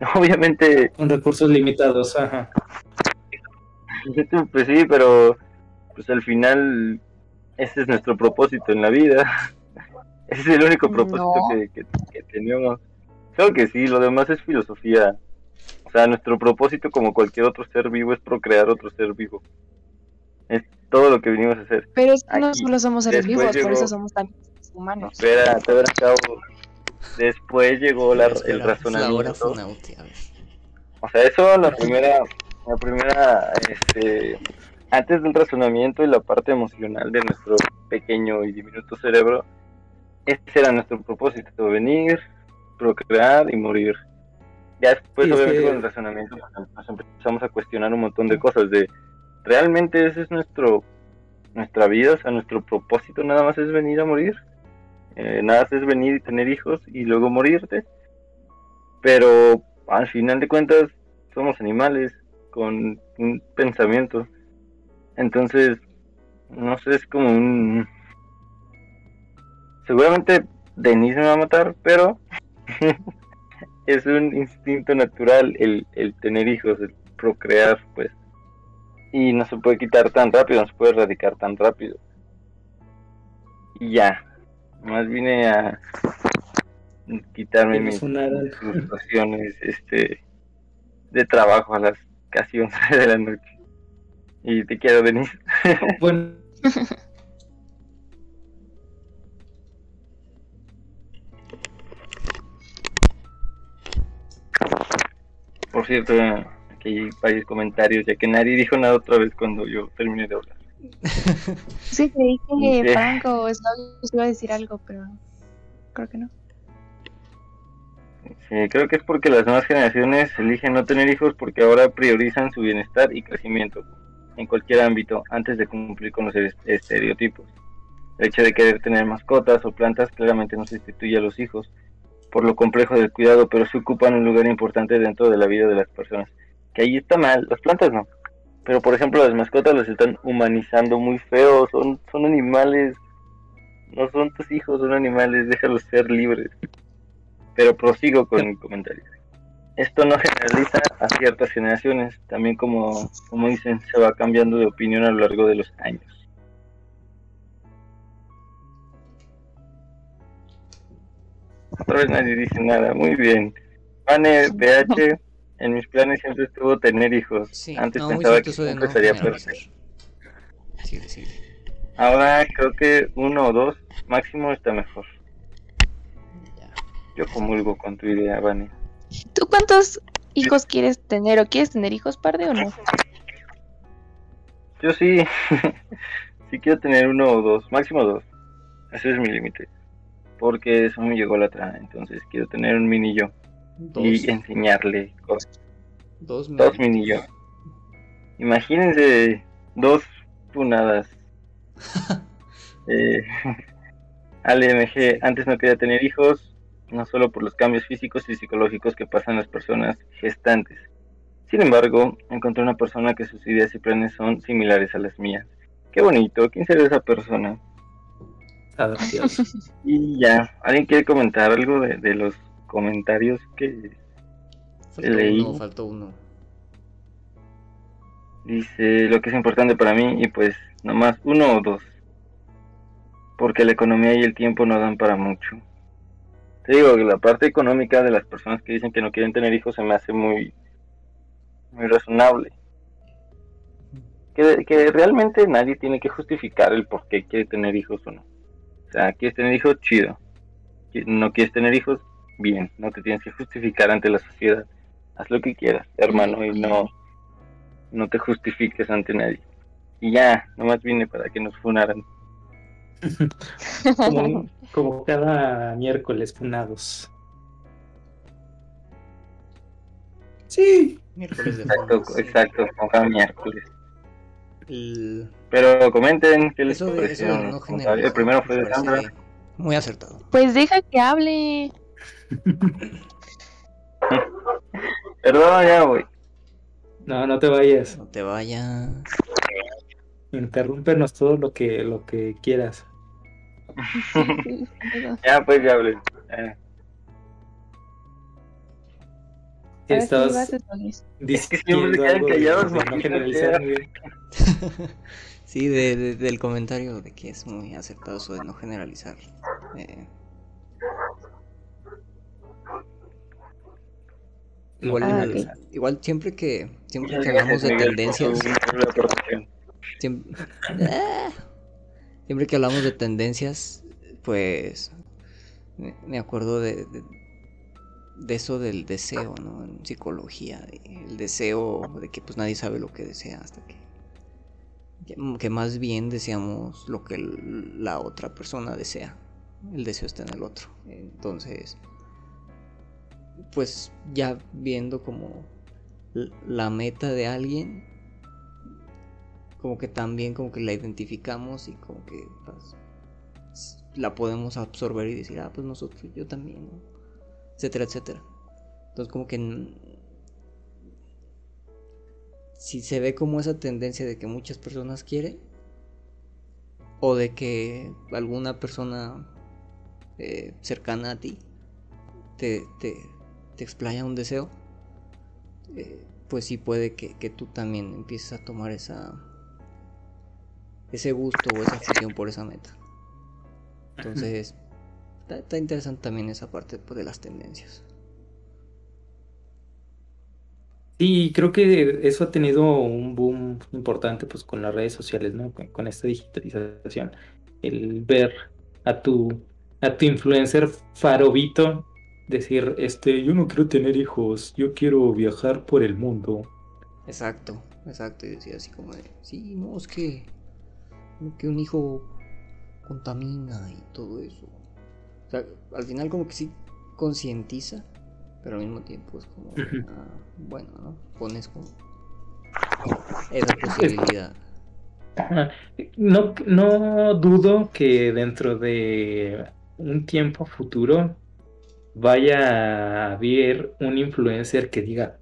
obviamente... Con recursos limitados, ajá. Pues sí, pero pues al final ese es nuestro propósito en la vida. Ese es el único propósito que, que, tenemos. Creo que sí, lo demás es filosofía. O sea, nuestro propósito como cualquier otro ser vivo es procrear otro ser vivo. Es todo lo que vinimos a hacer. Pero es que no solo somos seres vivos, por eso somos tan humanos. Espera, te verás cabo. Después llegó la, el razonamiento. o sea, eso la primera, la primera, este, antes del razonamiento y la parte emocional de nuestro pequeño y diminuto cerebro, ese era nuestro propósito, venir, procrear y morir. Ya después, obviamente, con el razonamiento nos empezamos a cuestionar un montón de cosas de, ¿realmente ese es nuestro nuestra vida? O sea, nuestro propósito nada más es venir a morir. Eh, nada es venir y tener hijos y luego morirte. Pero al final de cuentas somos animales con un pensamiento entonces, no sé, es como un... Seguramente Denise me va a matar, pero es un instinto natural el, el tener hijos, el procrear, pues. Y no se puede quitar tan rápido, no se puede erradicar tan rápido. Y ya, más vine a quitarme mis frustraciones este, de trabajo a las casi 11 de la noche. Y te quiero, venir. Bueno. Por cierto, aquí hay varios comentarios, ya que nadie dijo nada otra vez cuando yo terminé de hablar. Sí, creí que Franco iba a decir algo, pero creo que no. Sí, creo que es porque las nuevas generaciones eligen no tener hijos porque ahora priorizan su bienestar y crecimiento en cualquier ámbito antes de cumplir con los estereotipos. El hecho de querer tener mascotas o plantas claramente no sustituye a los hijos por lo complejo del cuidado, pero sí ocupan un lugar importante dentro de la vida de las personas. Que ahí está mal, las plantas no. Pero por ejemplo las mascotas las están humanizando muy feo, son, son animales, no son tus hijos, son animales, déjalos ser libres. Pero prosigo con mi comentario. Esto no generaliza a ciertas generaciones, también como, como dicen, se va cambiando de opinión a lo largo de los años. Otra vez nadie dice nada, muy bien. Pane BH, en mis planes siempre estuvo tener hijos. Antes pensaba que siempre sería perfecto. Ahora creo que uno o dos máximo está mejor. Yo comulgo con tu idea, Vane. ¿Tú cuántos hijos quieres tener o quieres tener hijos, parde o no? Yo sí, sí quiero tener uno o dos, máximo dos. Ese es mi límite. Porque eso me llegó la otra, entonces quiero tener un mini yo y enseñarle cosas. Dos, dos mini yo. Imagínense dos punadas. eh, MG, antes no quería tener hijos, no solo por los cambios físicos y psicológicos que pasan las personas gestantes. Sin embargo, encontré una persona que sus ideas y planes son similares a las mías. Qué bonito, ¿quién será esa persona? y ya, ¿alguien quiere comentar algo de, los comentarios que leí? Uno, faltó uno. Dice lo que es importante para mí y pues nomás uno o dos. Porque la economía y el tiempo no dan para mucho digo que la parte económica de las personas que dicen que no quieren tener hijos se me hace muy, muy razonable. Que, que realmente nadie tiene que justificar el por qué quiere tener hijos o no. O sea, quieres tener hijos, chido. No quieres tener hijos, bien. No te tienes que justificar ante la sociedad. Haz lo que quieras, hermano, y no, no te justifiques ante nadie. Y ya, nomás vine para que nos funaran. como, cada miércoles funados. Sí. Miércoles de Exacto, exacto, como cada miércoles. Pero comenten qué les pareció. el primero fue de Sandra. Muy acertado. Pues deja que hable. Perdón, ya, güey. No, no te vayas. No te vayas. Interrúmpenos todo lo que, lo que quieras. Ya, pues ya hablé. Eh, Ahora sí Estabas vas, Luis. Es que siempre se quedan de- callados, de no imagínate. generalizar. Sí, de- de- del comentario de que es muy acertado eso de no generalizar. Eh, igual, Ah, igual siempre que siempre que hablamos de tendencias, aportación. siempre, Ah. siempre que hablamos de tendencias, pues me, acuerdo de, de, de eso del deseo, ¿no? En psicología, el deseo de que pues nadie sabe lo que desea hasta que que, más bien deseamos lo que la otra persona desea. El deseo está en el otro. Entonces, pues ya viendo como la meta de alguien, como que también como que la identificamos y como que pues, la podemos absorber y decir, ah, pues nosotros, yo también, ¿no? etcétera, etcétera. Entonces como que si se ve como esa tendencia de que muchas personas quieren o de que alguna persona eh, cercana a ti te, te, te explaya un deseo, eh, pues sí puede que, que tú también empieces a tomar esa ese gusto o esa afición por esa meta. Entonces, está, está interesante también esa parte pues, de las tendencias. Sí, creo que eso ha tenido un boom importante pues con las redes sociales, ¿no? Con, con esta digitalización. El ver a tu, a tu influencer farovito decir, este, yo no quiero tener hijos, yo quiero viajar por el mundo. Exacto, exacto. Y decía así como de, sí, no, es que, que un hijo contamina y todo eso. O sea, al final como que sí concientiza, pero al mismo tiempo es como, ah, bueno, ¿no? Pones como esa posibilidad. No, no dudo que dentro de un tiempo futuro vaya a haber un influencer que diga,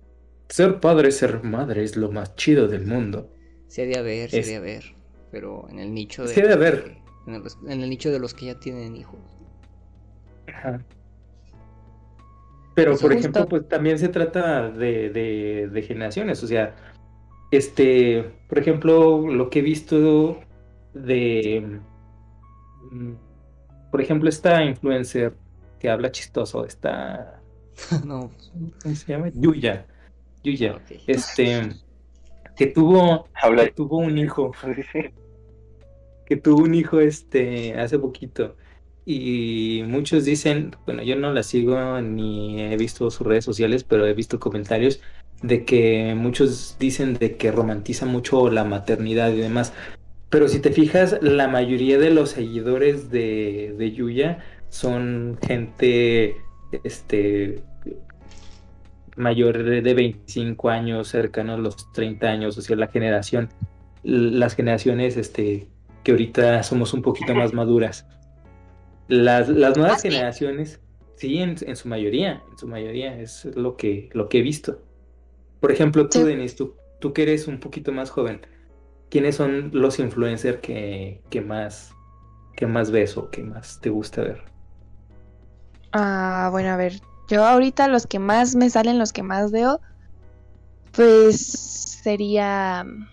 ser padre, ser madre es lo más chido del mundo. Sí ha de haber, sí ha Es- de haber, pero en el nicho de Sí ha de los haber. que- en el, en el nicho de los que ya tienen hijos. Ajá. Pero, Eso por ejemplo, pues también se trata de, de- de generaciones. O sea, este, por ejemplo, lo que he visto de, mm, por ejemplo, esta influencer que habla chistoso, esta, no, ¿cómo se llama? Yuya. Yuya. ok. Este, que tuvo, Habla. que tuvo un hijo. Que tuvo un hijo este hace poquito y muchos dicen, bueno, yo no la sigo ni he visto sus redes sociales, pero he visto comentarios de que muchos dicen de que romantiza mucho la maternidad y demás. Pero si te fijas, la mayoría de los seguidores de, de Yuya son gente este mayor de 25 años, cercanos a los 30 años, o sea, la generación, las generaciones este, que ahorita somos un poquito más maduras. Las, las nuevas ¿Ah, sí? generaciones, sí, en, en su mayoría, en su mayoría, es lo que, lo que he visto. Por ejemplo, tú, Sí. Denis, tú, tú que eres un poquito más joven, ¿quiénes son los influencers que, que más, que más ves o que más te gusta ver? Ah, bueno, a ver. Yo ahorita los que más me salen, los que más veo, pues sería mm,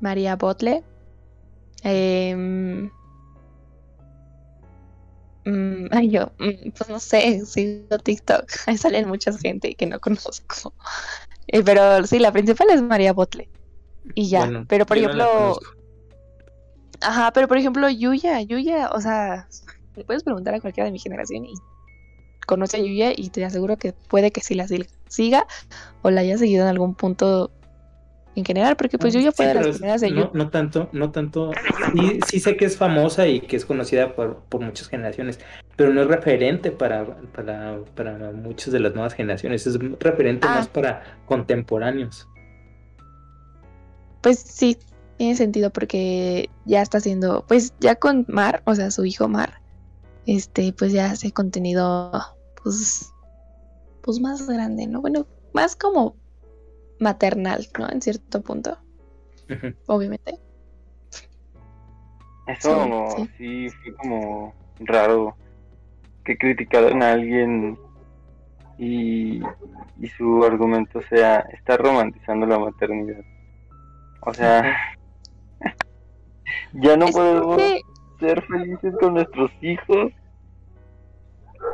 María Botle. mm, ay, yo, mm, pues no sé, sigo TikTok. Ahí salen mucha gente que no conozco. Eh, pero sí, la principal es María Botle. Y ya. Bueno, pero por no ejemplo. Ajá, pero por ejemplo, Yuya, Yuya, o sea, le puedes preguntar a cualquiera de mi generación y conoce a Yuya y te aseguro que puede que sí la siga o la haya seguido en algún punto en general, porque pues Ah, Yuya sí, fue de las primeras de no, no tanto, no tanto. Sí, sí sé que es famosa y que es conocida por, por muchas generaciones, pero no es referente para, para, para muchas de las nuevas generaciones, es referente Ah. más para contemporáneos. Pues sí, tiene sentido porque ya está haciendo, pues ya con Mar, o sea, su hijo Mar, este, pues ya hace contenido, pues, pues más grande, ¿no? Bueno, más como maternal, ¿no? En cierto punto, obviamente. Eso sí, fue como raro que criticaran a alguien y, y su argumento sea, está romantizando la maternidad. O sea, ya no podemos ser felices con nuestros hijos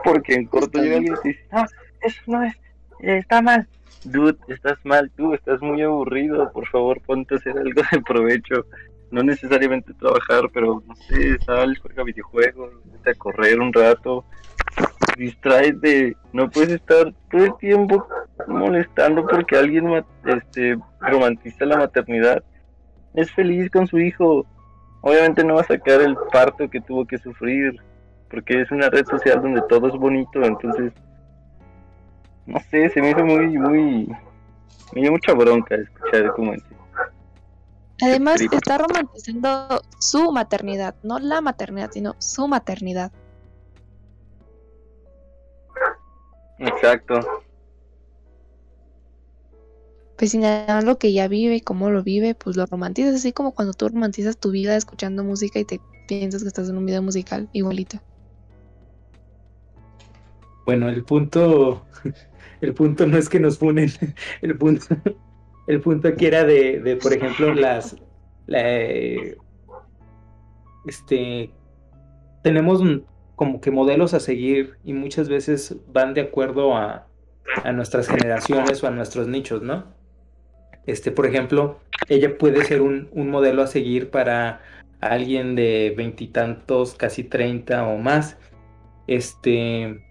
porque en corto llega alguien y dice, no, eso no es, está mal. Dude, estás mal tú, estás muy aburrido, por favor ponte a hacer algo de provecho. No necesariamente trabajar, pero no sé, sal, juega videojuegos, vete a correr un rato, distráete, no puedes estar todo el tiempo molestando porque alguien este, romantiza la maternidad. Es feliz con su hijo, obviamente no va a sacar el parto que tuvo que sufrir, porque es una red social donde todo es bonito, entonces, no sé, se me hizo muy, muy, me dio mucha bronca escuchar cómo es. Además, está romantizando su maternidad, no la maternidad, sino su maternidad. Exacto. Pues nada lo que ya vive y cómo lo vive, pues lo romantizas, así como cuando tú romantizas tu vida escuchando música y te piensas que estás en un video musical, igualito. Bueno, el punto, el punto no es que nos funen, el punto, el punto aquí era de, de por ejemplo, las, este, tenemos como que modelos a seguir y muchas veces van de acuerdo a, a nuestras generaciones o a nuestros nichos, ¿no? Este, por ejemplo, ella puede ser un, modelo a seguir para alguien de veintitantos, casi treinta o más. Este,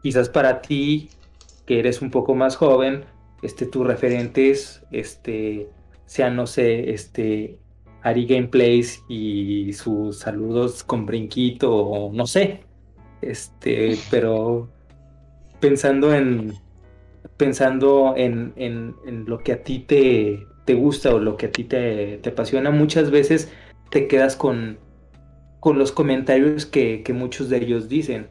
quizás para ti, que eres un poco más joven, este, tus referentes, este, sean, no sé, este, Ari Gameplays y sus saludos con brinquito, o no sé. Este, pero pensando en, pensando en, lo que a ti te, te, gusta o lo que a ti te, te, apasiona, muchas veces te quedas con, con los comentarios que, muchos de ellos dicen.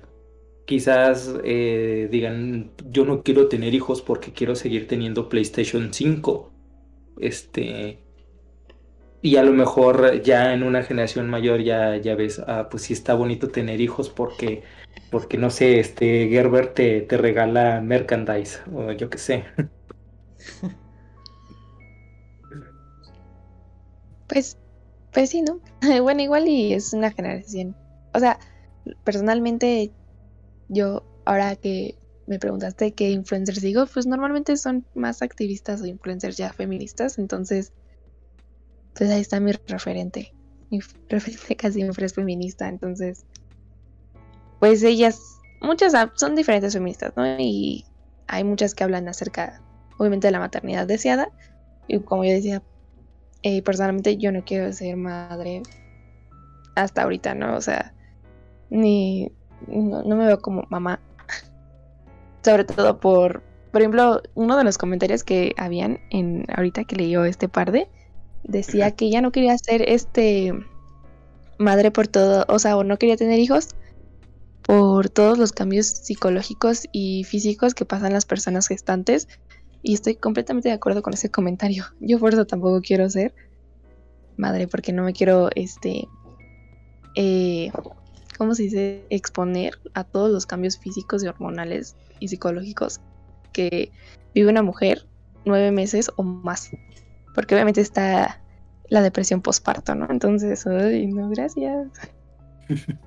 Quizás eh, digan, yo no quiero tener hijos porque quiero seguir teniendo PlayStation 5. Este. Y a lo mejor ya en una generación mayor ya, ya ves, ah, pues sí está bonito tener hijos porque porque no sé, este Gerber te, te regala merchandise o yo qué sé. Pues, pues sí, ¿no? bueno, igual y es una generación. O sea, personalmente, yo, ahora que me preguntaste qué influencers digo, pues normalmente son más activistas o influencers ya feministas, entonces, pues ahí está mi referente. Mi referente casi siempre es feminista, entonces, pues ellas, muchas son diferentes feministas, ¿no? Y hay muchas que hablan acerca, obviamente, de la maternidad deseada. Y como yo decía, eh, personalmente yo no quiero ser madre hasta ahorita, ¿no? O sea, ni, no, me veo como mamá. Sobre todo por, por ejemplo, uno de los comentarios que habían en ahorita que leyó este par de, decía que ya no quería ser este madre por todo, o sea, o no quería tener hijos por todos los cambios psicológicos y físicos que pasan las personas gestantes. Y estoy completamente de acuerdo con ese comentario. Yo por eso tampoco quiero ser madre, porque no me quiero, este, eh, ¿cómo se dice? Exponer a todos los cambios físicos y hormonales y psicológicos que vive una mujer nueve meses o más. Porque obviamente está la depresión postparto, ¿no? Entonces, ay, no, gracias.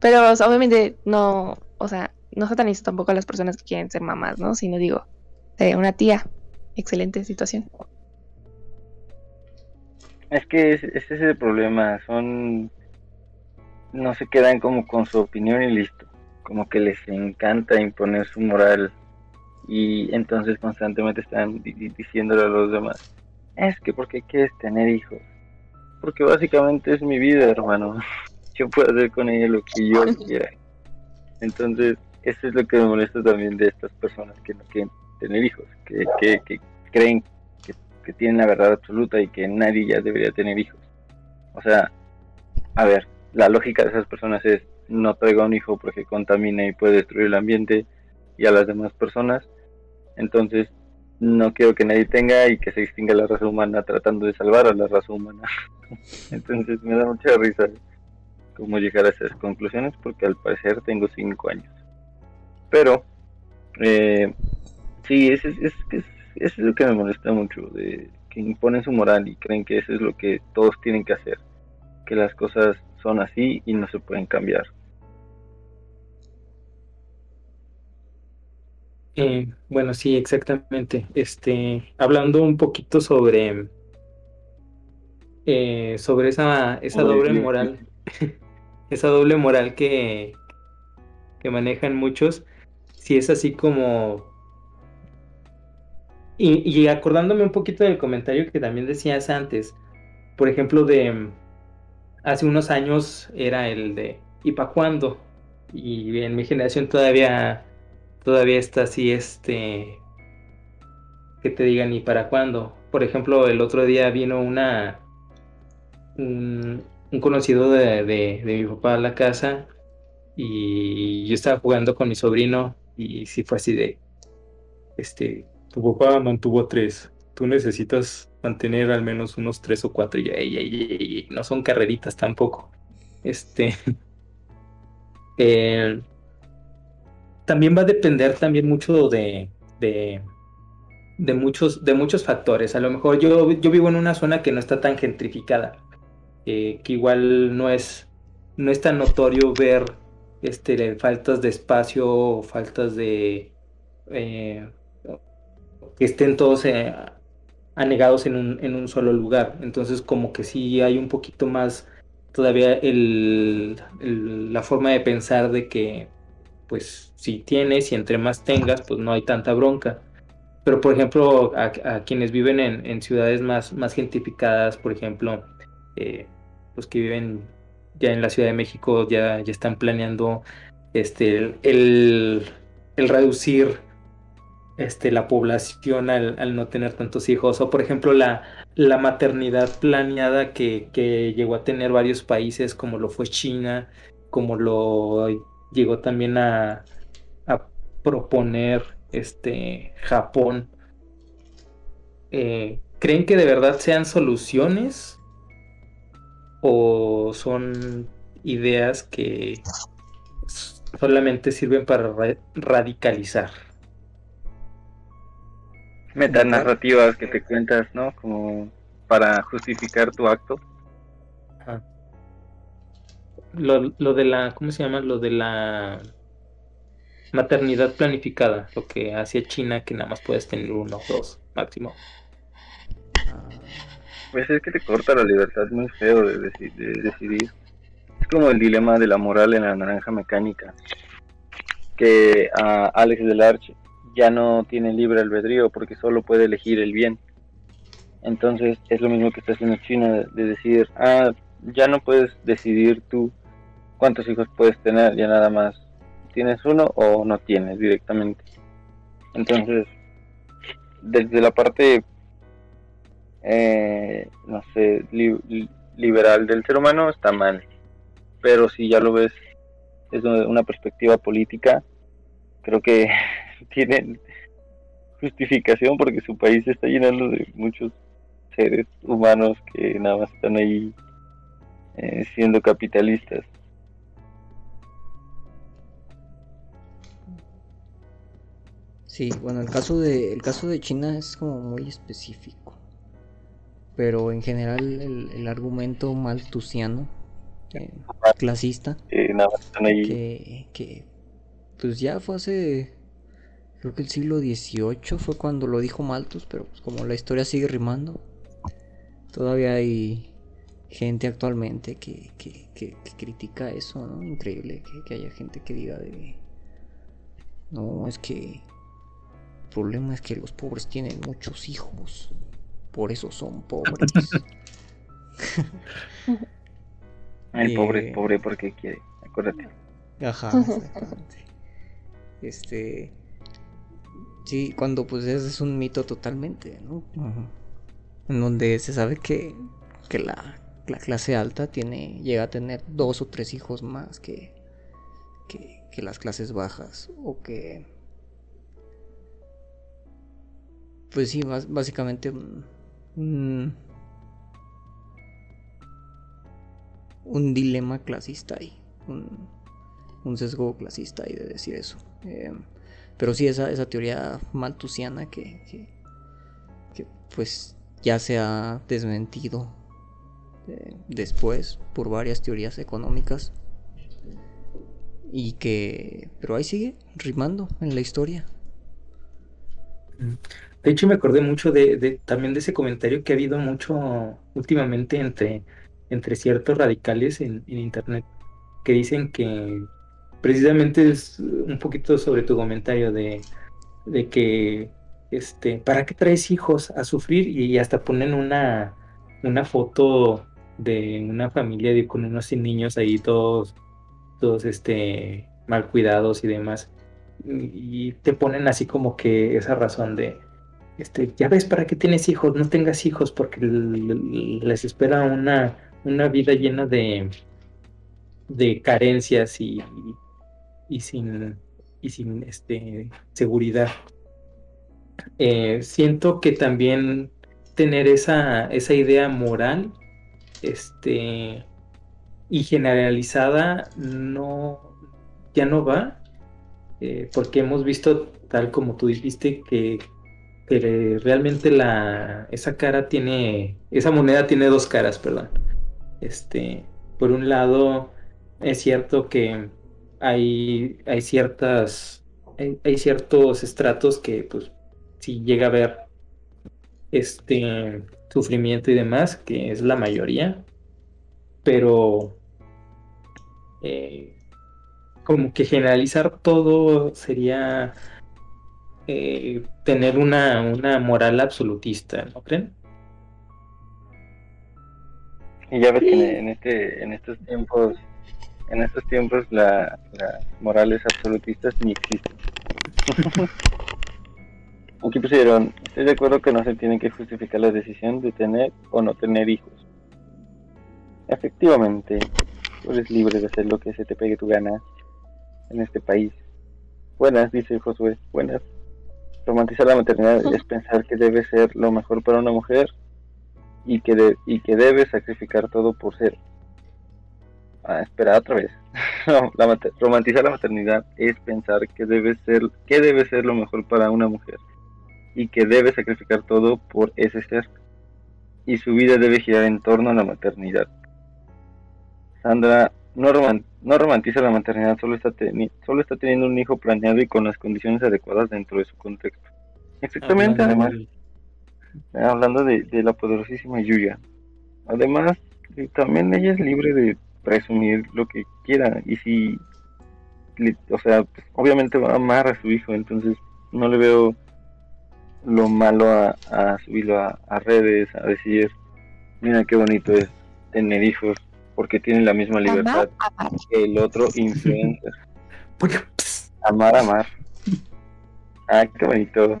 Pero obviamente no, o sea, no satanizo tampoco a las personas que quieren ser mamás, ¿no? Sino digo, una tía, excelente situación. Es que ese es el problema, son... No se quedan como con su opinión y listo. Como que les encanta imponer su moral y entonces constantemente están diciéndole a los demás, es que porque quieres tener hijos? Porque básicamente es mi vida, hermano yo puedo hacer con ella lo que yo quiera. Entonces, eso es lo que me molesta también de estas personas que no quieren tener hijos, que, que, creen que, que, tienen la verdad absoluta y que nadie ya debería tener hijos. O sea, a ver, la lógica de esas personas es no traigo a un hijo porque contamina y puede destruir el ambiente y a las demás personas. Entonces, no quiero que nadie tenga y que se extinga la raza humana tratando de salvar a la raza humana. Entonces, me da mucha risa cómo llegar a esas conclusiones porque al parecer tengo cinco años. Pero, eh, sí, es, es, es, es lo que me molesta mucho, de que imponen su moral y creen que eso es lo que todos tienen que hacer, que las cosas son así y no se pueden cambiar. Eh, bueno, sí, exactamente. Este, hablando un poquito sobre eh, sobre esa, esa doble moral, esa doble moral que, que manejan muchos, si es así como y, y, acordándome un poquito del comentario que también decías antes, por ejemplo, de hace unos años era el de ¿y para cuándo? Y en mi generación todavía todavía está así este que te digan y para cuándo. Por ejemplo, el otro día vino una un, conocido de, de, mi papá a la casa y yo estaba jugando con mi sobrino y sí fue así de este tu papá mantuvo tres. Tú necesitas mantener al menos unos tres o cuatro. Y no son carreritas tampoco este también va a depender también mucho de, de, muchos, de muchos factores. A lo mejor yo, yo vivo en una zona que no está tan gentrificada, eh, que igual no es, no es tan notorio ver este, faltas de espacio, faltas de... Eh, que estén todos eh, anegados en un, en un solo lugar. Entonces como que sí hay un poquito más todavía el, la forma de pensar de que pues si tienes y entre más tengas, pues no hay tanta bronca. Pero por ejemplo, a, quienes viven en, ciudades más, más por ejemplo, los que viven ya en la Ciudad de México ya, ya están planeando este, el, el reducir este, la población al, no tener tantos hijos. O por ejemplo la, la maternidad planeada que, que, llegó a tener varios países como lo fue China, como lo llegó también a, proponer este Japón. Eh, ¿Creen que de verdad sean soluciones? ¿O son ideas que solamente sirven para radicalizar? Metanarrativas que te cuentas, ¿no? Como para justificar tu acto lo, de la, ¿cómo se llama? Lo de la maternidad planificada, lo que hacía China, que nada más puedes tener uno o dos máximo. Pues es que te corta la libertad muy feo de, decidir. Es como el dilema de la moral en la naranja mecánica. Que a Alex Delarche ya no tiene libre albedrío porque solo puede elegir el bien. Entonces es lo mismo que está haciendo China de decir, ah, ya no puedes decidir tú cuántos hijos puedes tener, ya nada más tienes uno o no tienes directamente. Entonces, desde la parte, eh, no sé, liberal del ser humano está mal, pero si ya lo ves desde una perspectiva política, creo que tiene justificación porque su país está llenando de muchos seres humanos que nada más están ahí eh, siendo capitalistas. Sí, bueno, el caso de el caso de China es como muy específico. Pero en general el, argumento maltusiano, eh, clasista, que, que pues ya fue hace creo que el siglo XVIII fue cuando lo dijo Malthus, pero pues como la historia sigue rimando, todavía hay gente actualmente que, que, que, critica eso, ¿no? Increíble que, que, haya gente que diga de... No, es que problema es que los pobres tienen muchos hijos. Por eso son pobres. El pobre, pobre porque quiere, acuérdate. Ajá, Este. Sí, cuando pues es un mito totalmente, ¿no? En donde se sabe que, que la la clase alta tiene, llega a tener dos o tres hijos más que, que, que las clases bajas o que pues sí, básicamente un, un dilema clasista ahí, un, un, sesgo clasista ahí de decir eso. Eh, pero sí, esa, esa teoría maltusiana que, que, que, pues ya se ha desmentido eh, después por varias teorías económicas y que pero ahí sigue rimando en la historia mm. De hecho, me acordé mucho de, también de ese comentario que ha habido mucho últimamente entre, entre ciertos radicales en, internet que dicen que precisamente es un poquito sobre tu comentario de, de que este, ¿para qué traes hijos a sufrir? Y hasta ponen una, una foto de una familia con unos niños ahí todos, todos este, mal cuidados y demás. y te ponen así como que esa razón de, este, ya ves para qué tienes hijos, no tengas hijos porque les espera una, una vida llena de, de carencias y, y, sin, y sin este, seguridad. Eh, siento que también tener esa, esa idea moral este, y generalizada no, ya no va, eh, porque hemos visto, tal como tú dijiste, que que realmente la, esa cara tiene, esa moneda tiene dos caras, perdón. Este, por un lado, es cierto que hay, hay ciertas, hay, ciertos estratos que, pues, si llega a haber este sufrimiento y demás, que es la mayoría, pero eh, como que generalizar todo sería eh, tener una, una moral absolutista, ¿no creen? Y ya ves que en, este, en estos tiempos, en estos tiempos la, las morales absolutistas ni existen. Aquí pusieron, estoy de acuerdo que no se tiene que justificar la decisión de tener o no tener hijos. Efectivamente, tú eres libre de hacer lo que se te pegue tu gana en este país. Buenas, dice Josué, buenas. Romantizar la maternidad es pensar que debe ser lo mejor para una mujer y que, y que debe sacrificar todo por ser. Ah, espera otra vez. romantizar la maternidad es pensar que debe ser que debe ser lo mejor para una mujer y que debe sacrificar todo por ese ser y su vida debe girar en torno a la maternidad. Sandra no, no romantiza la maternidad, solo está, solo está teniendo un hijo planeado y con las condiciones adecuadas dentro de su contexto. Exactamente, además, hablando de, la poderosísima Yuya. Además, eh, también ella es libre de presumir lo que quiera y si, o sea, pues, obviamente va a amar a su hijo, entonces no le veo lo malo a, subirlo a redes, a decir, mira qué bonito es tener hijos porque tienen la misma libertad que el otro influencer. amar, amar. Ah, qué bonito.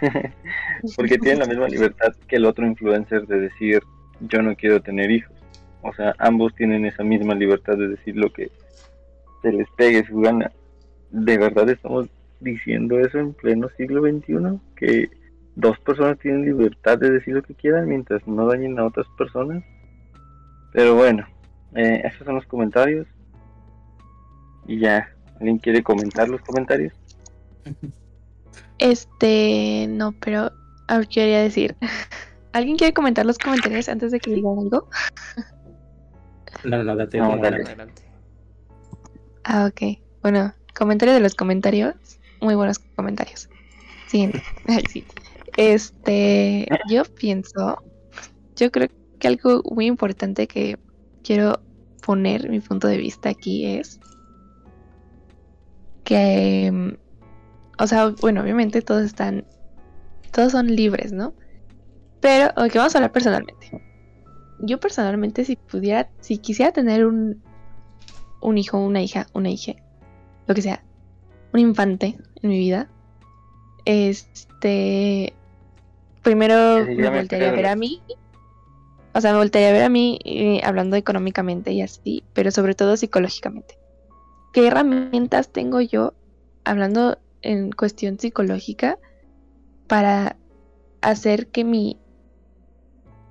porque tienen la misma libertad que el otro influencer de decir yo no quiero tener hijos. O sea, ambos tienen esa misma libertad de decir lo que se les pegue su gana. ¿De verdad estamos diciendo eso en pleno siglo XXI? Que dos personas tienen libertad de decir lo que quieran mientras no dañen a otras personas. Pero bueno, eh, esos son los comentarios. Y ya, ¿alguien quiere comentar los comentarios? Este, no, pero quería decir. ¿Alguien quiere comentar los comentarios antes de que digan algo? No, no, date, no, adelante. Ah, ok. Bueno, comentario de los comentarios. Muy buenos comentarios. Sí, sí. Este, yo pienso, yo creo que algo muy importante que quiero poner mi punto de vista aquí es que, o sea, bueno, obviamente todos están, todos son libres, ¿no? Pero, ok, vamos a hablar personalmente. Yo personalmente, si pudiera, si quisiera tener un, un hijo, una hija, una hija, lo que sea, un infante en mi vida, este, primero me voltearía a ver a mí o sea, me voltearía a ver a mí eh, hablando económicamente y así, pero sobre todo psicológicamente. ¿Qué herramientas tengo yo, hablando en cuestión psicológica, para hacer que mi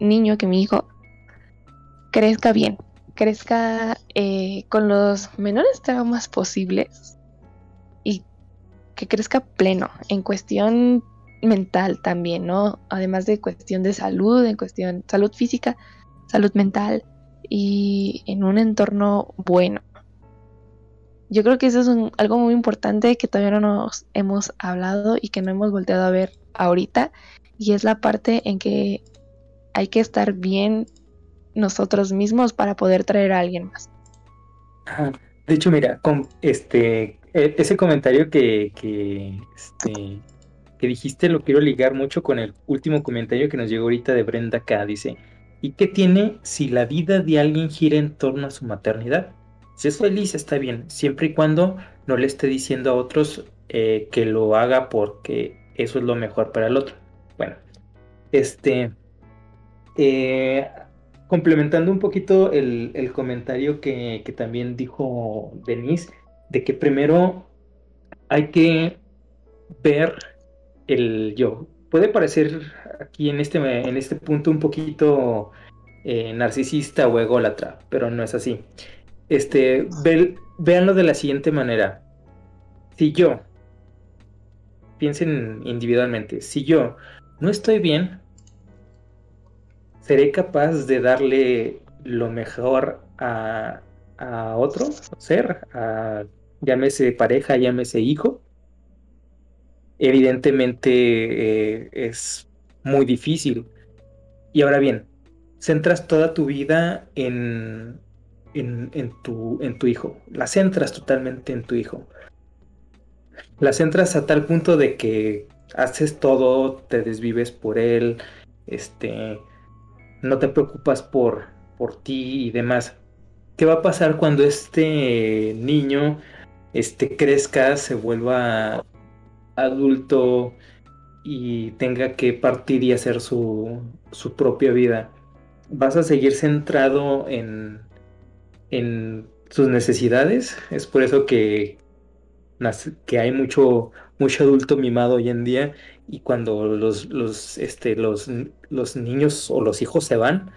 niño, que mi hijo, crezca bien, crezca eh, con los menores traumas posibles y que crezca pleno en cuestión mental también, ¿no? Además de cuestión de salud, en cuestión salud física, salud mental y en un entorno bueno. Yo creo que eso es algo muy importante que todavía no nos hemos hablado y que no hemos volteado a ver ahorita y es la parte en que hay que estar bien nosotros mismos para poder traer a alguien más. De hecho, mira, este e, ese comentario que, que, este, que dijiste lo quiero ligar mucho con el último comentario que nos llegó ahorita de Brenda K. Dice, ¿y qué tiene si la vida de alguien gira en torno a su maternidad? Si es feliz está bien, siempre y cuando no le esté diciendo a otros eh, que lo haga porque eso es lo mejor para el otro. Bueno, este, eh, complementando un poquito el, comentario que, que, también dijo Denise, de que primero hay que ver el yo. Puede parecer aquí en este, en este punto un poquito eh, narcisista o ególatra, pero no es así. Este, véanlo de la siguiente manera. Si yo, piensen individualmente, si yo no estoy bien, seré capaz de darle lo mejor a, a otro ser, a, llámese pareja, llámese hijo, evidentemente eh, es muy difícil. Y ahora bien, centras toda tu vida en, en, tu, en tu hijo, la centras totalmente en tu hijo. La centras a tal punto de que haces todo, te desvives por él, este, no te preocupas por, por ti y demás. ¿Qué va a pasar cuando este niño este, crezca, se vuelva adulto y tenga que partir y hacer su, su propia vida, vas a seguir centrado en, en sus necesidades. Es por eso que, que hay mucho, mucho adulto mimado hoy en día y cuando los, los, este, los, los niños o los hijos se van,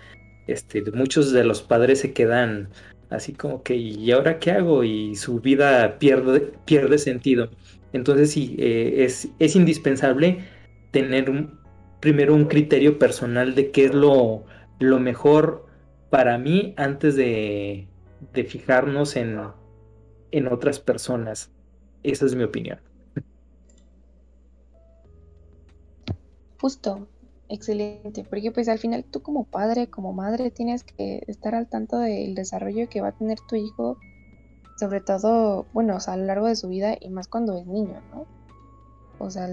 este, muchos de los padres se quedan así como que, ¿y ahora qué hago? Y su vida pierde, pierde sentido. Entonces sí, eh, es, indispensable tener primero un criterio personal de qué es lo, lo mejor para mí antes de, de fijarnos en, en otras personas. Esa es mi opinión. Justo, excelente, porque pues al final tú como padre, como madre, tienes que estar al tanto del desarrollo que va a tener tu hijo sobre todo, bueno, o sea, a lo largo de su vida y más cuando es niño, ¿no? O sea,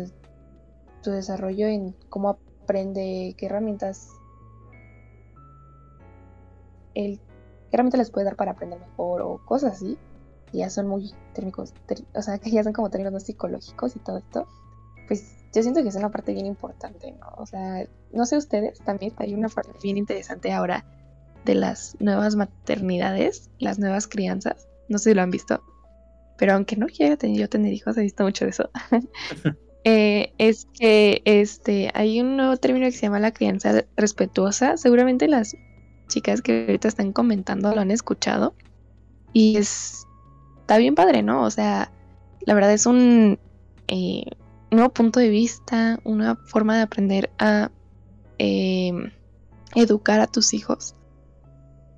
su desarrollo en cómo aprende, qué herramientas él, qué herramientas les puede dar para aprender mejor o cosas así, ya son muy técnicos, o sea, que ya son como términos psicológicos y todo esto, pues yo siento que es una parte bien importante, ¿no? O sea, no sé ustedes, también hay una parte bien interesante ahora de las nuevas maternidades, las nuevas crianzas, no sé si lo han visto, pero aunque no quiera tener, yo tener hijos, he visto mucho de eso. Eh, es que este, hay un nuevo término que se llama la crianza respetuosa. Seguramente las chicas que ahorita están comentando lo han escuchado. Y es, está bien padre, ¿no? O sea, la verdad es un eh, nuevo punto de vista, una forma de aprender a eh, educar a tus hijos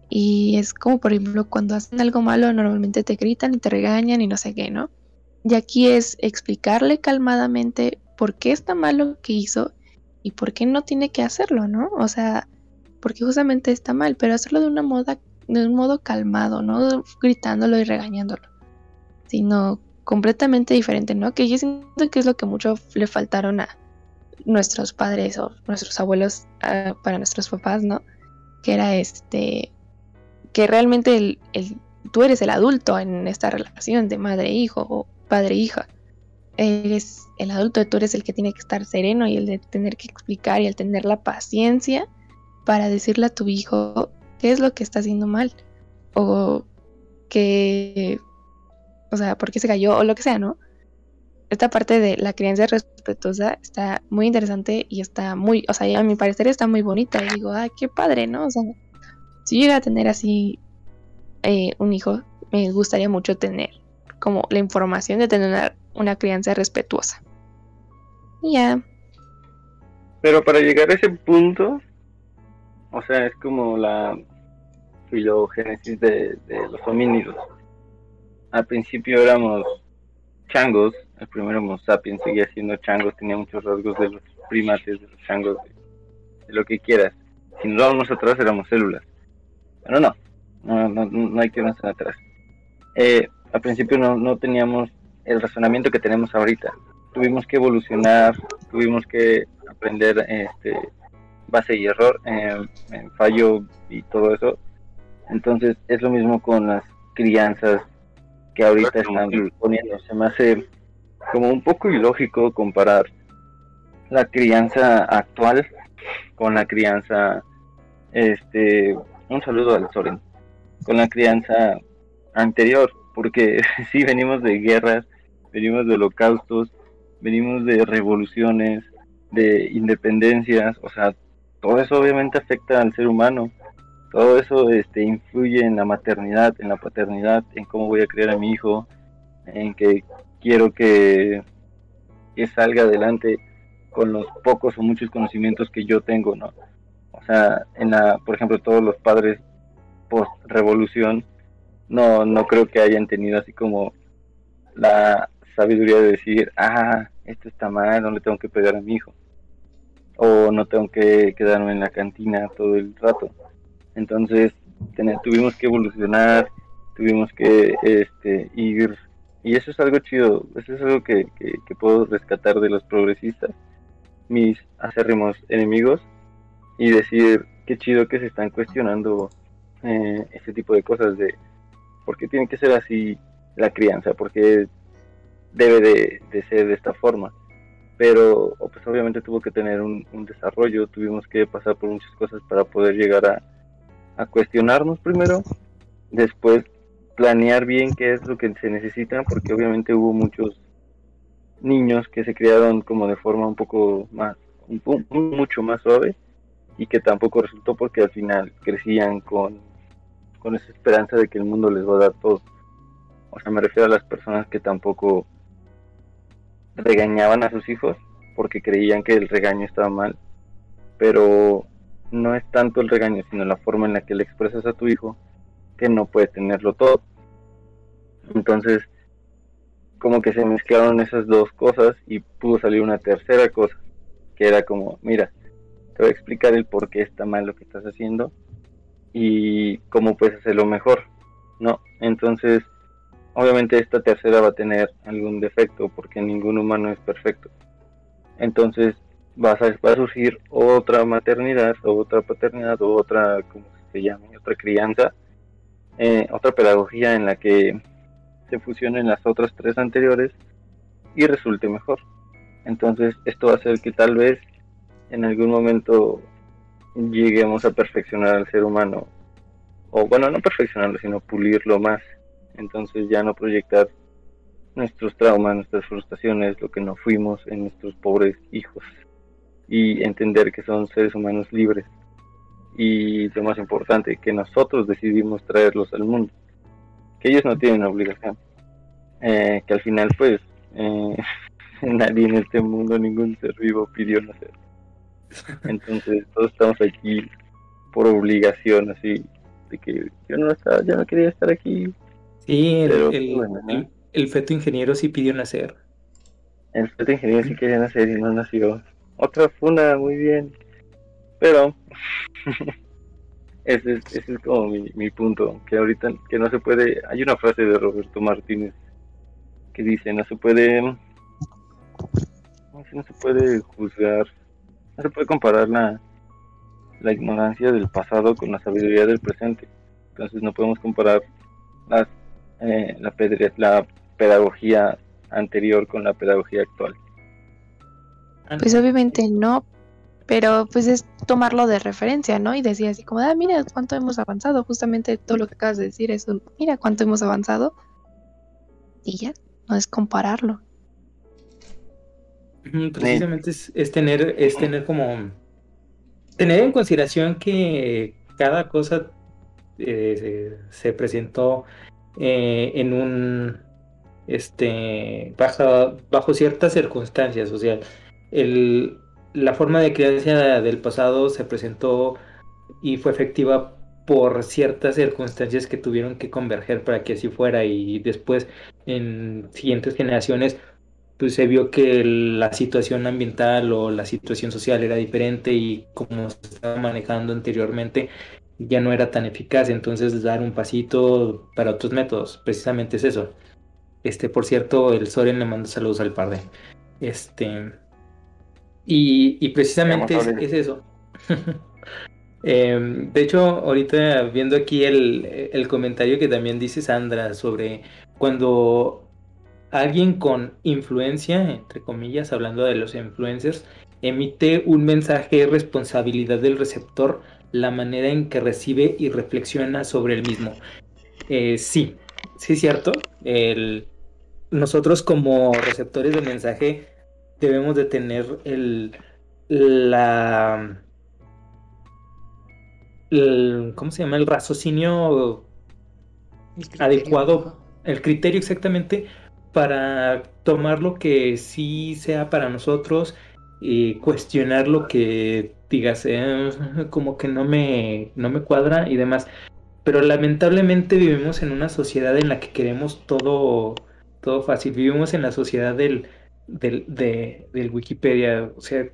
y es como, por ejemplo, cuando hacen algo malo, normalmente te gritan y te regañan y no sé qué, ¿no? Y aquí es explicarle calmadamente por qué está malo que hizo y por qué no tiene que hacerlo, ¿no? O sea, porque justamente está mal, pero hacerlo de una moda, de un modo calmado, no gritándolo y regañándolo, sino completamente diferente, ¿no? Que yo siento que es lo que mucho le faltaron a nuestros padres o nuestros abuelos ah, para nuestros papás, ¿no? Que era este que realmente el, tú eres el adulto en esta relación de madre-hijo o padre-hija. Eres el adulto, tú eres el que tiene que estar sereno y el de tener que explicar y el tener la paciencia para decirle a tu hijo qué es lo que está haciendo mal o que, o sea, por qué se cayó o lo que sea, ¿no? Esta parte de la crianza respetuosa está muy interesante y está muy, o sea, a mi parecer está muy bonita. Y digo, ay, qué padre, ¿no? O sea, si yo llegara a tener así eh, un hijo, me gustaría mucho tener como la información de tener una, una crianza respetuosa. Ya. Pero para llegar a ese punto, o sea, es como la filogénesis de, los homínidos. Al principio éramos changos, el primero Homo sapiens seguía siendo changos, tenía muchos rasgos de los primates, de los changos, de, lo que quieras. Si nos vamos atrás éramos células. Pero no, no, no, no hay que irnos atrás. Eh, al principio no, no teníamos el razonamiento que tenemos ahorita. Tuvimos que evolucionar, tuvimos que aprender este, base y error, eh, fallo y todo eso. Entonces es lo mismo con las crianzas que ahorita están poniendo. Se me hace como un poco ilógico comparar la crianza actual con la crianza, este, un saludo al Soren, con la crianza anterior, porque sí venimos de guerras, venimos de holocaustos, venimos de revoluciones, de independencias, o sea, todo eso obviamente afecta al ser humano. Todo eso este, influye en la maternidad, en la paternidad, en cómo voy a criar a mi hijo, en que quiero que, que salga adelante con los pocos o muchos conocimientos que yo tengo, ¿no? O sea, en la, por ejemplo, todos los padres post revolución, no, no creo que hayan tenido así como la sabiduría de decir, ah, esto está mal, no le tengo que pegar a mi hijo o no tengo que quedarme en la cantina todo el rato. Entonces tuvimos que evolucionar, tuvimos que este, ir, y eso es algo chido, eso es algo que, que, puedo rescatar de los progresistas, mis acérrimos enemigos, y decir qué chido que se están cuestionando eh, ese tipo de cosas de por qué tiene que ser así la crianza, por qué debe de, de ser de esta forma pero pues obviamente tuvo que tener un, desarrollo, tuvimos que pasar por muchas cosas para poder llegar a, a, cuestionarnos primero, después planear bien qué es lo que se necesita, porque obviamente hubo muchos niños que se criaron como de forma un poco más, un, mucho más suave y que tampoco resultó porque al final crecían con, con esa esperanza de que el mundo les va a dar todo. O sea, me refiero a las personas que tampoco regañaban a sus hijos porque creían que el regaño estaba mal, pero no es tanto el regaño, sino la forma en la que le expresas a tu hijo que no puede tenerlo todo. Entonces, como que se mezclaron esas dos cosas y pudo salir una tercera cosa, que era como, mira, te voy a explicar el por qué está mal lo que estás haciendo y cómo puedes hacerlo mejor, ¿no? Entonces, Obviamente esta tercera va a tener algún defecto porque ningún humano es perfecto. Entonces va a, surgir otra maternidad o otra paternidad o otra, como se llama, otra crianza, eh, otra pedagogía en la que se fusionen las otras tres anteriores y resulte mejor. Entonces esto va a hacer que tal vez en algún momento lleguemos a perfeccionar al ser humano, o bueno, no perfeccionarlo, sino pulirlo más entonces ya no proyectar nuestros traumas, nuestras frustraciones, lo que no fuimos en nuestros pobres hijos y entender que son seres humanos libres y lo más importante, que nosotros decidimos traerlos al mundo, que ellos no tienen obligación, eh, que al final pues eh, nadie en este mundo, ningún ser vivo pidió nacer. Entonces todos estamos aquí por obligación, así, de que yo no estaba, yo no quería estar aquí, Sí, el, feto ingeniero sí pidió nacer. El feto ingeniero sí quería nacer y no nació. Otra funa, muy bien. Pero ese, es, ese es como mi, punto, que ahorita que no se puede, hay una frase de Roberto Martínez que dice, no se puede, no, se puede juzgar, no se puede comparar la, la ignorancia del pasado con la sabiduría del presente. Entonces no podemos comparar las eh, la, la pedagogía anterior con la pedagogía actual. Pues obviamente no, pero pues es tomarlo de referencia, ¿no? Y decir así como, ah, mira cuánto hemos avanzado, justamente todo lo que acabas de decir es mira cuánto hemos avanzado. Y ya, no es compararlo. Precisamente es, tener, es tener como, tener en consideración que cada cosa eh, se, presentó eh, en un, este, bajo, bajo ciertas circunstancias, o sea, el, la forma de crianza del pasado se presentó y fue efectiva por ciertas circunstancias que tuvieron que converger para que así fuera. Y después en siguientes generaciones pues se vio que la situación ambiental o la situación social era diferente y como se estaba manejando anteriormente ya no era tan eficaz, entonces dar un pasito para otros métodos, precisamente es eso. Este, por cierto, el Soren le manda saludos al par de. Este, y, precisamente es, eso. Em, de hecho, ahorita viendo aquí el, comentario que también dice Sandra sobre cuando alguien con influencia, entre comillas, hablando de los influencers, emite un mensaje de responsabilidad del receptor, la manera en que recibe y reflexiona sobre el mismo. Eh, sí, sí es cierto. nosotros como receptores de mensaje debemos de tener el, la, ¿cómo se llama? El raciocinio adecuado, el criterio exactamente para tomar lo que sí sea para nosotros y cuestionar lo que digas, eh, como que no me, no me cuadra y demás. Pero lamentablemente vivimos en una sociedad en la que queremos todo, todo fácil. Vivimos en la sociedad del, del, del Wikipedia. O sea,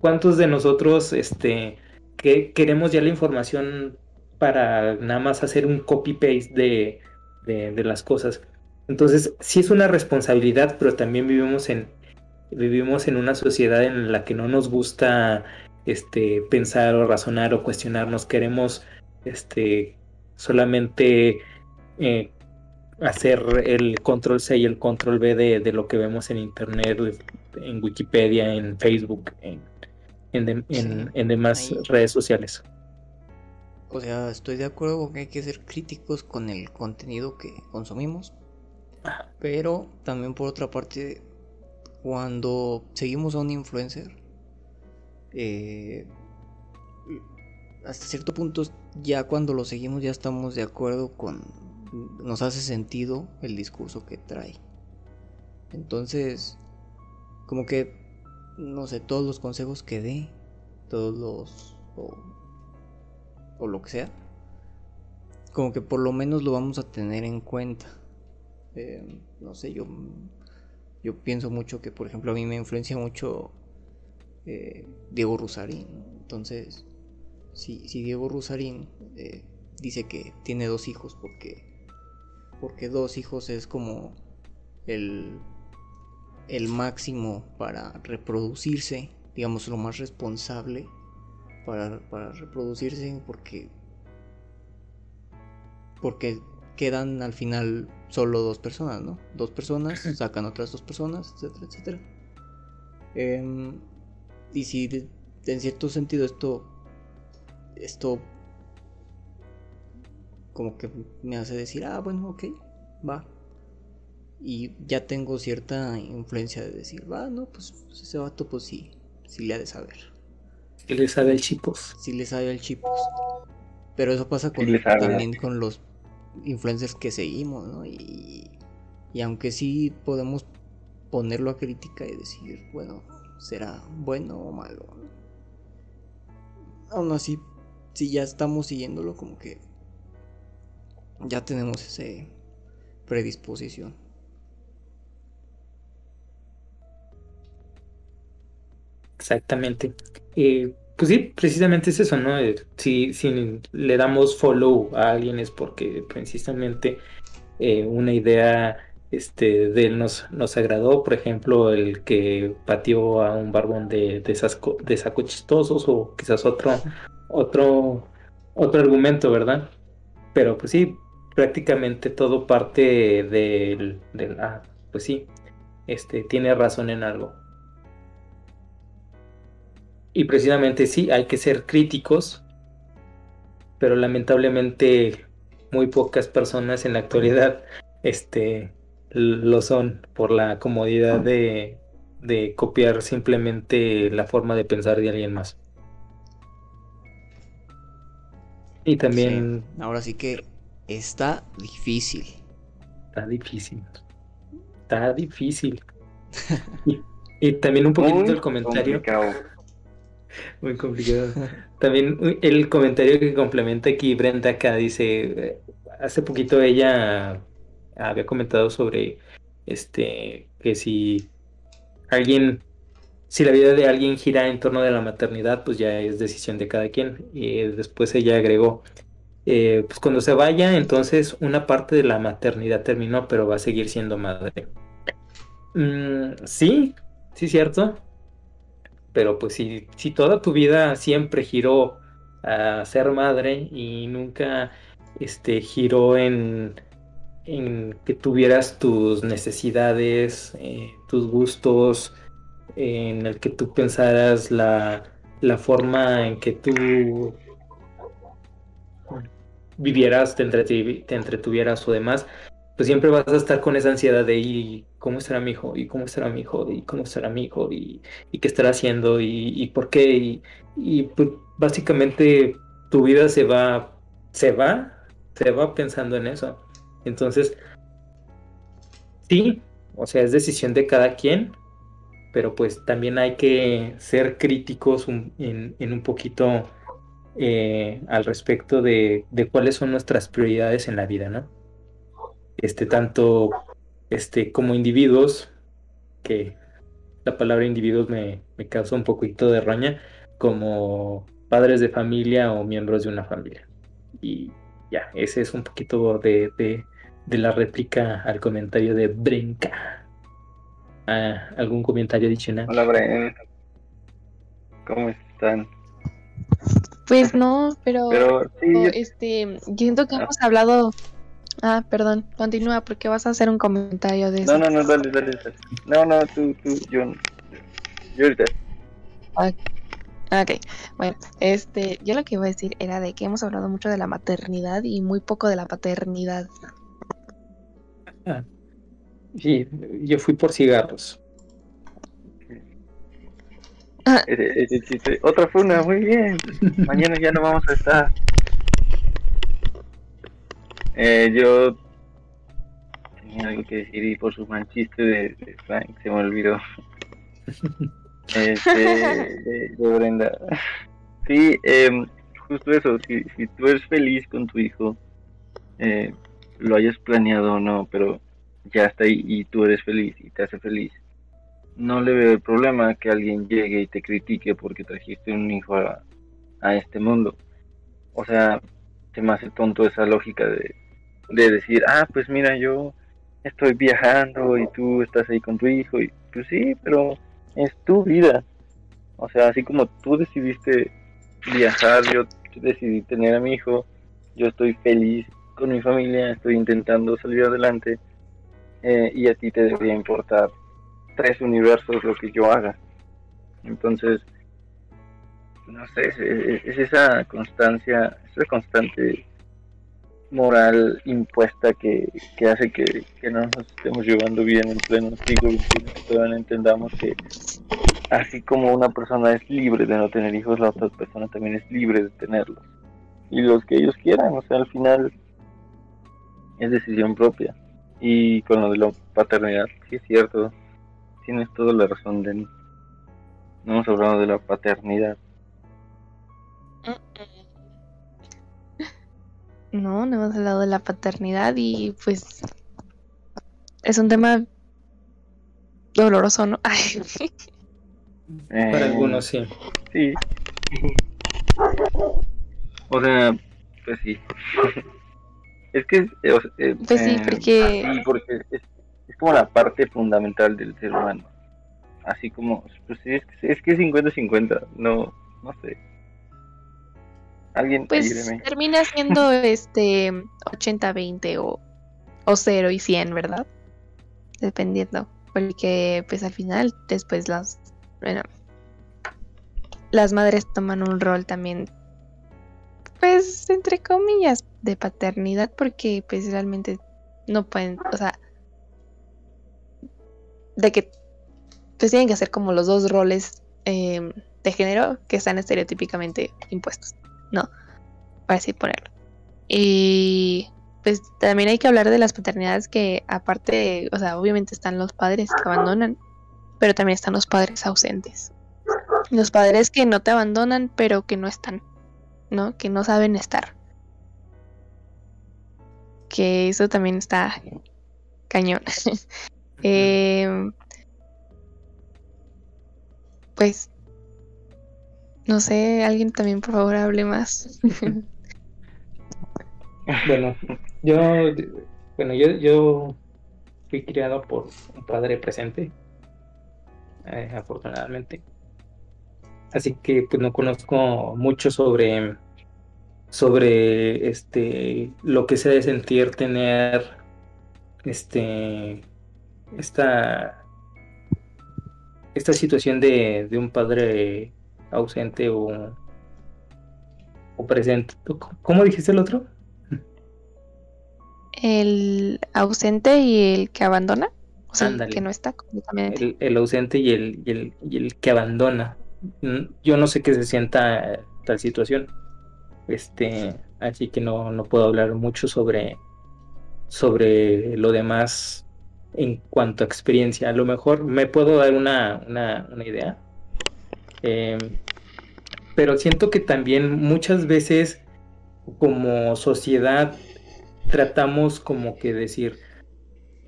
¿cuántos de nosotros este, que queremos ya la información para nada más hacer un copy-paste de, de, las cosas? Entonces, sí es una responsabilidad, pero también vivimos en, vivimos en una sociedad en la que no nos gusta este, pensar o razonar o cuestionarnos. Queremos este, solamente eh, hacer el control C y el control B de, lo que vemos en internet, en Wikipedia, en Facebook, en, en, demás redes sociales. O sea, estoy de acuerdo con que hay que ser críticos con el contenido que consumimos. Pero también por otra parte, cuando seguimos a un influencer, eh, hasta cierto punto ya cuando lo seguimos ya estamos de acuerdo con nos hace sentido el discurso que trae. Entonces, como que, no sé, todos los consejos que dé, todos los... o, lo que sea, como que por lo menos lo vamos a tener en cuenta. Eh, no sé, yo, yo pienso mucho que, por ejemplo, a mí me influencia mucho eh, Diego Rusarín. Entonces, si, si Diego Rusarín eh, dice que tiene dos hijos porque porque dos hijos es como el, el máximo para reproducirse, digamos lo más responsable para, reproducirse, porque, porque quedan al final solo dos personas, ¿no? Dos personas, sacan otras dos personas, etcétera, etcétera. Em, y si en cierto sentido esto, esto como que me hace decir, ah, bueno, ok, va. Y ya tengo cierta influencia de decir, va, no, pues, ese vato, pues sí, sí le ha de saber. Sí le sabe el chipos. Sí le sabe el chipos. Pero eso pasa con, también con los influencers que seguimos, ¿no? Y, y aunque sí podemos ponerlo a crítica y decir, bueno, será bueno o malo. Aún así, si ya estamos siguiéndolo, como que ya tenemos esa predisposición. Exactamente. Pues sí, precisamente es eso, ¿no? Eh, si, si, le damos follow a alguien es porque precisamente eh, una idea este, de él nos, nos agradó, por ejemplo, el que pateó a un barbón de, de, de saco chistosos o quizás otro, otro, otro argumento, ¿verdad? Pero pues sí, prácticamente todo parte del, ah, pues sí, este, tiene razón en algo. Y precisamente sí, hay que ser críticos, pero lamentablemente muy pocas personas en la actualidad este, lo son por la comodidad de, de copiar simplemente la forma de pensar de alguien más. Y también... Ahora sí que está difícil. Está difícil. Está difícil. y, también un poquito el comentario. Muy complicado. También el comentario que complementa aquí Brenda acá dice, hace poquito ella había comentado sobre este que si alguien si la vida de alguien gira en torno de la maternidad, pues ya es decisión de cada quien. Y después ella agregó, eh, pues cuando se vaya, entonces una parte de la maternidad terminó, pero va a seguir siendo madre. Mm, sí, sí, cierto. Pero pues si, si toda tu vida siempre giró a ser madre y nunca este, giró en, en que tuvieras tus necesidades, eh, tus gustos, en el que tú pensaras la, la forma en que tú vivieras, te, entretuvieras o demás, pues siempre vas a estar con esa ansiedad de ¿y cómo estará mi hijo? ¿Y cómo estará mi hijo? ¿Y cómo estará mi hijo? ¿Y, qué estará haciendo? ¿Y, por qué? Y, pues básicamente tu vida se va, se va, se va pensando en eso. Entonces, sí, o sea, es decisión de cada quien, pero pues también hay que ser críticos en, un poquito eh, al respecto de, cuáles son nuestras prioridades en la vida, ¿no? Este, tanto este, como individuos, que la palabra individuos me, me causa un poquito de roña, como padres de familia o miembros de una familia. Y ya, ese es un poquito de, de la réplica al comentario de Brinca. Ah, ¿Algún comentario adicional? Hola, Brian. ¿Cómo están? Pues no, pero, este, siento que ah. hemos hablado. Ah, perdón, continúa porque vas a hacer un comentario de eso. No, no, no, dale, dale, dale. No, no, tú, tú, yo, yo ahorita. Ah, ok, bueno, este, yo lo que iba a decir era de que hemos hablado mucho de la maternidad y muy poco de la paternidad. Ah, Sí, yo fui por cigarros. Ah. Otra funa, muy bien. Mañana ya no vamos a estar. Eh, yo tenía algo que decir y por su manchiste de, Frank se me olvidó. Este, de, Brenda. Sí, eh, justo eso. Si, si tú eres feliz con tu hijo, eh, lo hayas planeado o no, pero ya está ahí y tú eres feliz y te hace feliz, no le veo el problema que alguien llegue y te critique porque trajiste un hijo a, este mundo. O sea, se me hace tonto esa lógica de, de decir, ah, pues mira, yo estoy viajando y tú estás ahí con tu hijo. Y pues sí, pero es tu vida. O sea, así como tú decidiste viajar, yo decidí tener a mi hijo, yo estoy feliz con mi familia, estoy intentando salir adelante eh, y a ti te debería importar tres universos lo que yo haga. Entonces, no sé, es, esa constancia, esa constante moral impuesta que, hace que, no nos estemos llevando bien en pleno siglo XXI, que todavía entendamos que así como una persona es libre de no tener hijos, la otra persona también es libre de tenerlos. Y los que ellos quieran, o sea, al final es decisión propia. Y con lo de la paternidad, sí es cierto. Tienes toda la razón, Denny. No hemos hablado de la paternidad. No, no hemos hablado de la paternidad y pues es un tema doloroso, ¿no? Para algunos sí. Sí. O sea, pues sí. Es que, eh, eh, pues sí, eh, porque... es, como la parte fundamental del ser humano. Así como, pues sí, es, que es que 50-50, no, no sé. Alguien pues termina siendo este 80-20 o, o 0 y 100, ¿verdad? Dependiendo. Porque pues al final después las, bueno, las madres toman un rol también, pues, entre comillas, de paternidad, porque pues realmente no pueden, o sea, de que pues tienen que hacer como los dos roles em, de género que están estereotípicamente impuestos, ¿no? Para así ponerlo. Y pues también hay que hablar de las paternidades que aparte, o sea, obviamente están los padres que abandonan, pero también están los padres ausentes. Los padres que no te abandonan, pero que no están, ¿no? Que no saben estar. Que eso también está cañón. Em, pues, no sé, alguien también por favor hable más. bueno, yo, bueno, yo, yo fui criado por un padre presente, eh, afortunadamente. Así que pues no conozco mucho sobre sobre este lo que se de sentir tener este esta esta situación de, un padre ausente o, o presente. ¿Cómo dijiste el otro? El ausente y el que abandona. O sea, que no está completamente. El, ausente y el, y el, y el que abandona. Mm, yo no sé qué se sienta tal situación. Este, así que no, no puedo hablar mucho sobre, sobre lo demás en cuanto a experiencia. A lo mejor me puedo dar una, idea. Em, pero siento que también muchas veces como sociedad tratamos como que decir,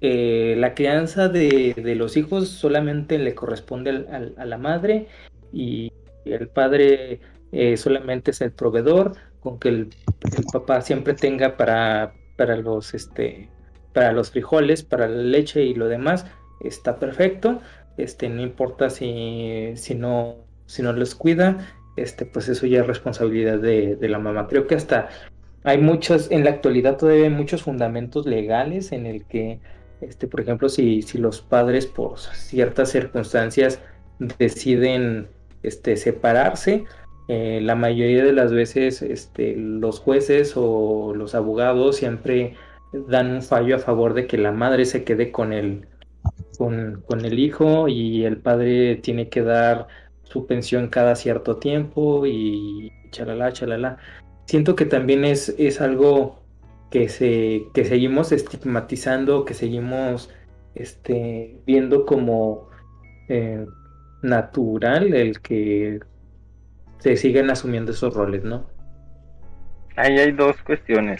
eh, la crianza de, los hijos solamente le corresponde a la madre y el padre eh, solamente es el proveedor, con que el, el papá siempre tenga para, para los este para los frijoles, para la leche y lo demás, está perfecto. Este, no importa si, si, no, si no les cuida, este, pues eso ya es responsabilidad de, la mamá. Creo que hasta hay muchos, en la actualidad todavía hay muchos fundamentos legales en el que, este, por ejemplo, si, si los padres por ciertas circunstancias deciden este, separarse, eh, la mayoría de las veces este, los jueces o los abogados siempre dan un fallo a favor de que la madre se quede con el, con, el hijo y el padre tiene que dar su pensión cada cierto tiempo y chalala, chalala. Siento que también es, es algo que, se, que seguimos estigmatizando, que seguimos este, viendo como eh, natural el que se sigan asumiendo esos roles, ¿no? Ahí hay dos cuestiones.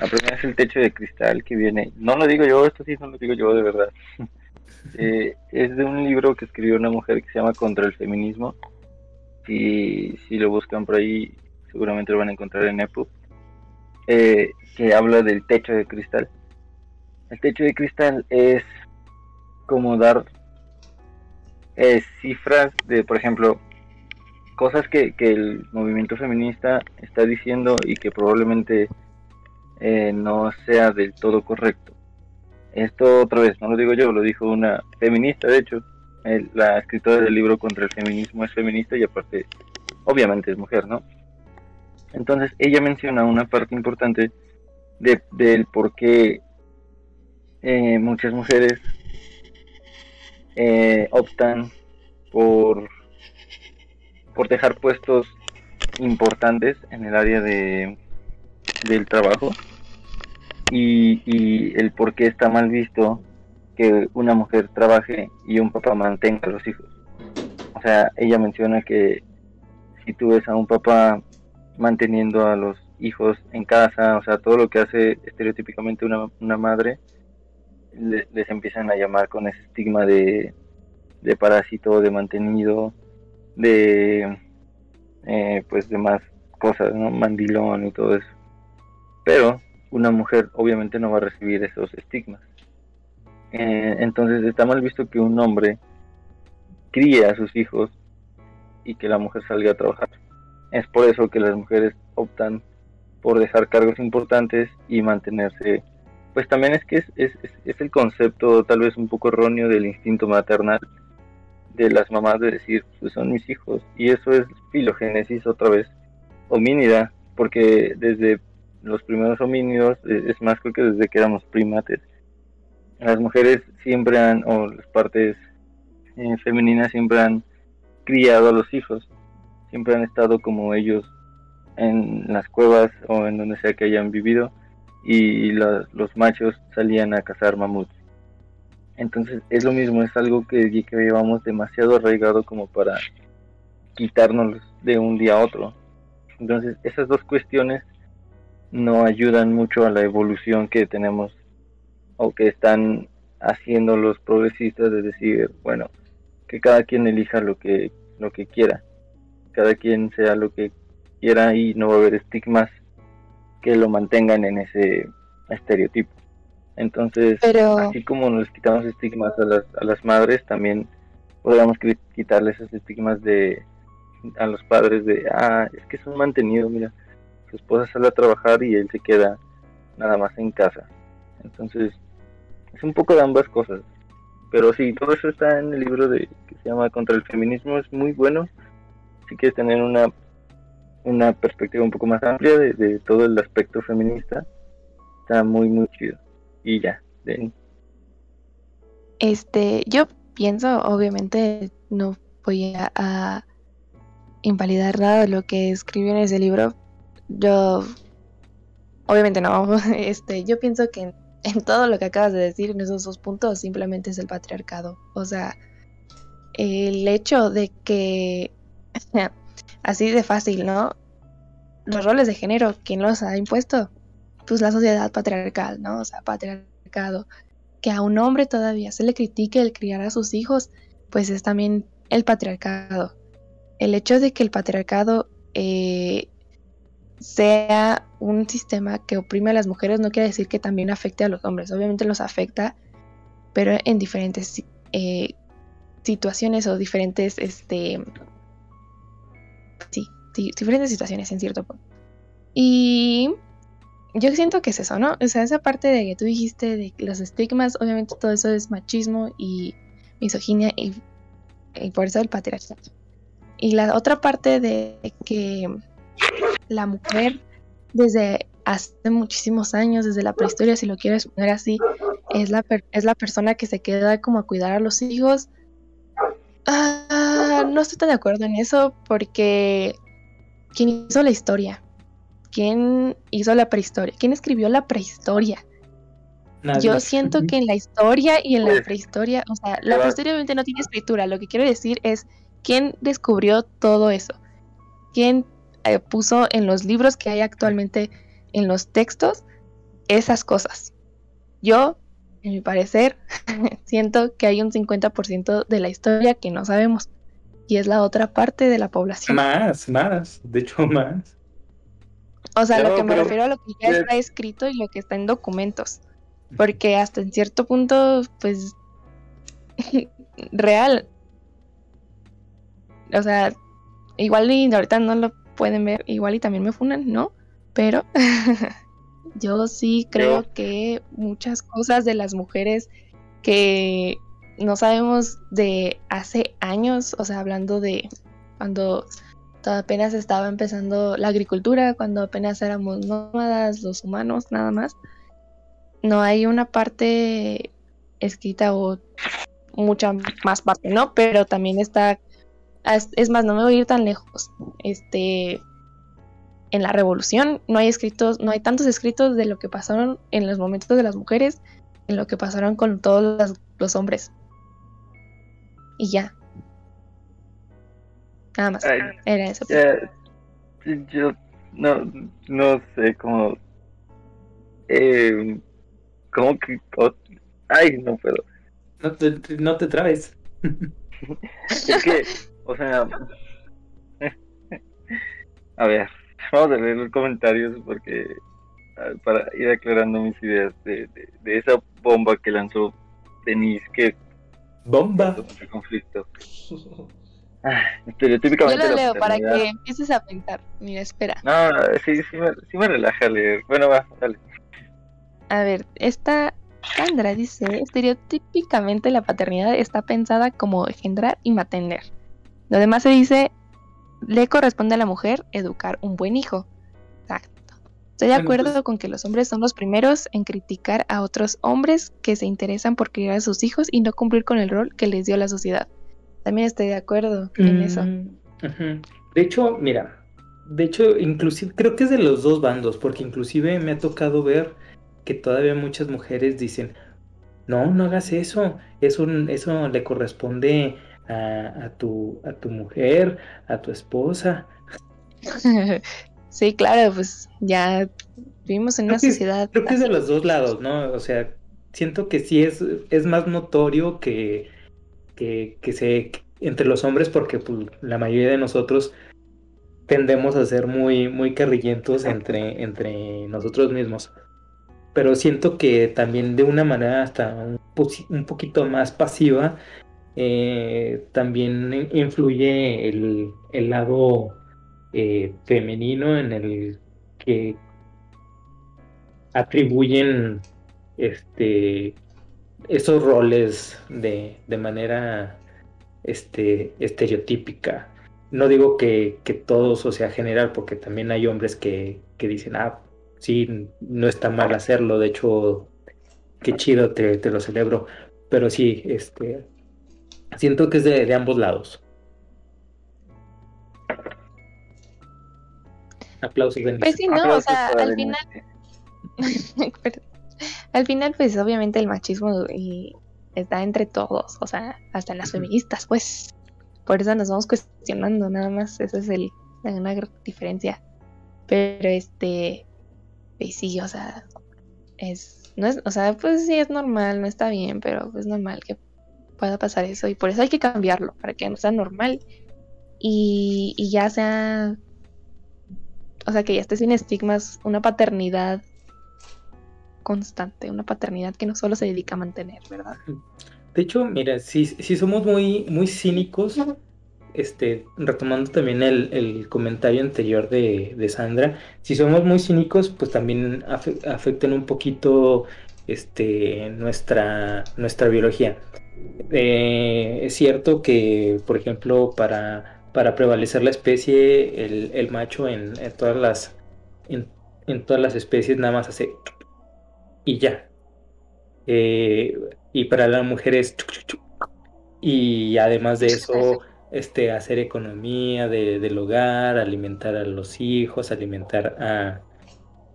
La primera es el techo de cristal que viene, no lo digo yo, esto sí no lo digo yo de verdad. Eh, es de un libro que escribió una mujer que se llama Contra el Feminismo. Y si lo buscan por ahí, seguramente lo van a encontrar en EPUB. Eh, que habla del techo de cristal. El techo de cristal es como dar eh, cifras de, por ejemplo, cosas que, que el movimiento feminista está diciendo y que probablemente eh, no sea del todo correcto. Esto otra vez, no lo digo yo, lo dijo una feminista, de hecho, la escritora del libro contra el feminismo es feminista y aparte, obviamente es mujer, ¿no? Entonces ella menciona una parte importante de, del por qué eh, muchas mujeres eh, optan por, por dejar puestos importantes en el área de, del trabajo y, el por qué está mal visto que una mujer trabaje y un papá mantenga a los hijos. O sea, ella menciona que si tú ves a un papá manteniendo a los hijos en casa, o sea, todo lo que hace estereotípicamente una, una madre, les empiezan a llamar con ese estigma de, de parásito, de mantenido, de eh, pues de más cosas, ¿no? Mandilón y todo eso. Pero una mujer obviamente no va a recibir esos estigmas. Eh, entonces está mal visto que un hombre críe a sus hijos y que la mujer salga a trabajar. Es por eso que las mujeres optan por dejar cargos importantes y mantenerse. Pues también es que es, es, es el concepto tal vez un poco erróneo del instinto maternal, de las mamás de decir, pues son mis hijos. Y eso es filogénesis otra vez, homínida, porque desde los primeros homínidos, eh, es más creo que desde que éramos primates, las mujeres siempre han, o las partes eh, femeninas siempre han criado a los hijos, siempre han estado como ellos en las cuevas o en donde sea que hayan vivido y los machos salían a cazar mamuts. Entonces es lo mismo, es algo que, que llevamos demasiado arraigado como para quitarnos de un día a otro. Entonces esas dos cuestiones no ayudan mucho a la evolución que tenemos o que están haciendo los progresistas de decir, bueno, que cada quien elija lo que lo que quiera, cada quien sea lo que quiera y no va a haber estigmas que lo mantengan en ese estereotipo. Entonces, así como nos quitamos estigmas a las, a las madres, también podríamos quitarle esos estigmas de a los padres de, ah, es que es un mantenido, mira, su esposa sale a trabajar y él se queda nada más en casa. Entonces, es un poco de ambas cosas. Pero sí, todo eso está en el libro de que se llama Contra el feminismo, es muy bueno. Si quieres tener una una perspectiva un poco más amplia de, todo el aspecto feminista. Está muy, muy chido. Y ya, Este, yo pienso, obviamente, no voy a, invalidar nada de lo que escribió en ese libro. Yo, obviamente no, este, yo pienso que en, todo lo que acabas de decir, en esos dos puntos, simplemente es el patriarcado. O sea, el hecho de que así de fácil, ¿no? Los roles de género, ¿quién los ha impuesto? Pues la sociedad patriarcal, ¿no? O sea, patriarcado. Que a un hombre todavía se le critique el criar a sus hijos, pues es también el patriarcado. El hecho de que el patriarcado eh, sea un sistema que oprime a las mujeres no quiere decir que también afecte a los hombres. Obviamente los afecta, pero en diferentes eh, situaciones o diferentes este, sí, diferentes situaciones en cierto punto. Y yo siento que es eso, ¿no? O sea, esa parte de que tú dijiste de los estigmas, obviamente todo eso es machismo y misoginia y, por eso el patriarcado. Y la otra parte de que la mujer desde hace muchísimos años, desde la prehistoria, si lo quieres poner así, es la, es la persona que se queda como a cuidar a los hijos. Ah, no estoy tan de acuerdo en eso porque ¿quién hizo la historia? ¿Quién hizo la prehistoria? ¿Quién escribió la prehistoria? Yo siento que en la historia y en la pues, prehistoria, o sea, la prehistoria obviamente no tiene escritura, lo que quiero decir es quién descubrió todo eso, quién eh, puso en los libros que hay actualmente en los textos esas cosas. Yo, en mi parecer, siento que hay un 50% de la historia que no sabemos y es la otra parte de la población. Más, más, de hecho más. O sea, lo que me refiero a lo que ya está escrito y lo que está en documentos. Porque hasta en cierto punto, pues, real. O sea, igual y ahorita no lo pueden ver, igual y también me funan, ¿no? Pero yo sí creo que muchas cosas de las mujeres que no sabemos de hace años, o sea, hablando de cuando apenas estaba empezando la agricultura, cuando apenas éramos nómadas, los humanos, nada más. No hay una parte escrita o mucha más parte, ¿no? Pero también está, es más, no me voy a ir tan lejos. Este, en la revolución no hay escritos, no hay tantos escritos de lo que pasaron en los momentos de las mujeres, en lo que pasaron con todos los hombres y ya. Nada más. Era eso. yo no, no sé cómo. Eh, ¿Cómo que.? ay, no puedo. No te, no te trabes. es que, o sea. a ver, vamos a leer los comentarios porque. Para ir aclarando mis ideas de, de esa bomba que lanzó Denise, que Bomba. conflicto. Ah, estereotípicamente. Yo lo leo para que empieces a pensar. Mira, espera. No, sí, sí me, sí me relaja leer. Bueno, va, dale. A ver, esta Sandra dice, estereotípicamente la paternidad está pensada como engendrar y mantener. Lo demás se dice, le corresponde a la mujer educar un buen hijo. Exacto. Estoy de acuerdo pues con que los hombres son los primeros en criticar a otros hombres que se interesan por criar a sus hijos y no cumplir con el rol que les dio la sociedad. También estoy de acuerdo en eso. Mm, ujú. De hecho, mira, de hecho, inclusive creo que es de los dos bandos, porque inclusive me ha tocado ver que todavía muchas mujeres dicen, no, no hagas eso, eso, eso le corresponde a, a tu, a tu mujer, a tu esposa. sí, claro, pues ya vivimos en Creo una que- sociedad. Creo que es de los dos lados, ¿no? O sea, siento que sí es, es más notorio que, que, que se entre los hombres, porque pues, la mayoría de nosotros tendemos a ser muy, muy carrillentos entre, entre nosotros mismos. Pero siento que también de una manera hasta un poquito más pasiva, eh, también in- influye el, el lado eh, femenino en el que atribuyen este esos roles de, de manera este estereotípica. No digo que, que todos, o sea, general, porque también hay hombres que, que dicen, ah, sí, no está mal hacerlo, de hecho, qué chido, te, te lo celebro. Pero sí, este siento que es de, de ambos lados. Aplausos, Denise. Pues sí, ¿no? O sea, al Denise. final, al final, pues obviamente el machismo y está entre todos, o sea, hasta en las feministas, pues. Por eso nos vamos cuestionando, nada más. Esa es el, la una gran diferencia. Pero este, pues sí, o sea, es, no es, o sea, pues sí es normal, no está bien, pero es normal que pueda pasar eso y por eso hay que cambiarlo, para que no sea normal y, y ya sea, o sea, que ya esté sin estigmas, una paternidad constante, una paternidad que no solo se dedica a mantener, ¿verdad? De hecho, mira, si, si somos muy, muy cínicos, este, retomando también el, el comentario anterior de, de Sandra, si somos muy cínicos, pues también afe- afectan un poquito este, nuestra, nuestra biología. Eh, es cierto que, por ejemplo, para, para prevalecer la especie, el, el macho en, en todas las, en, en todas las especies nada más hace y ya. Eh, y para la mujer es chuc, chuc, chuc. y además de eso este hacer economía de- del hogar alimentar a los hijos alimentar a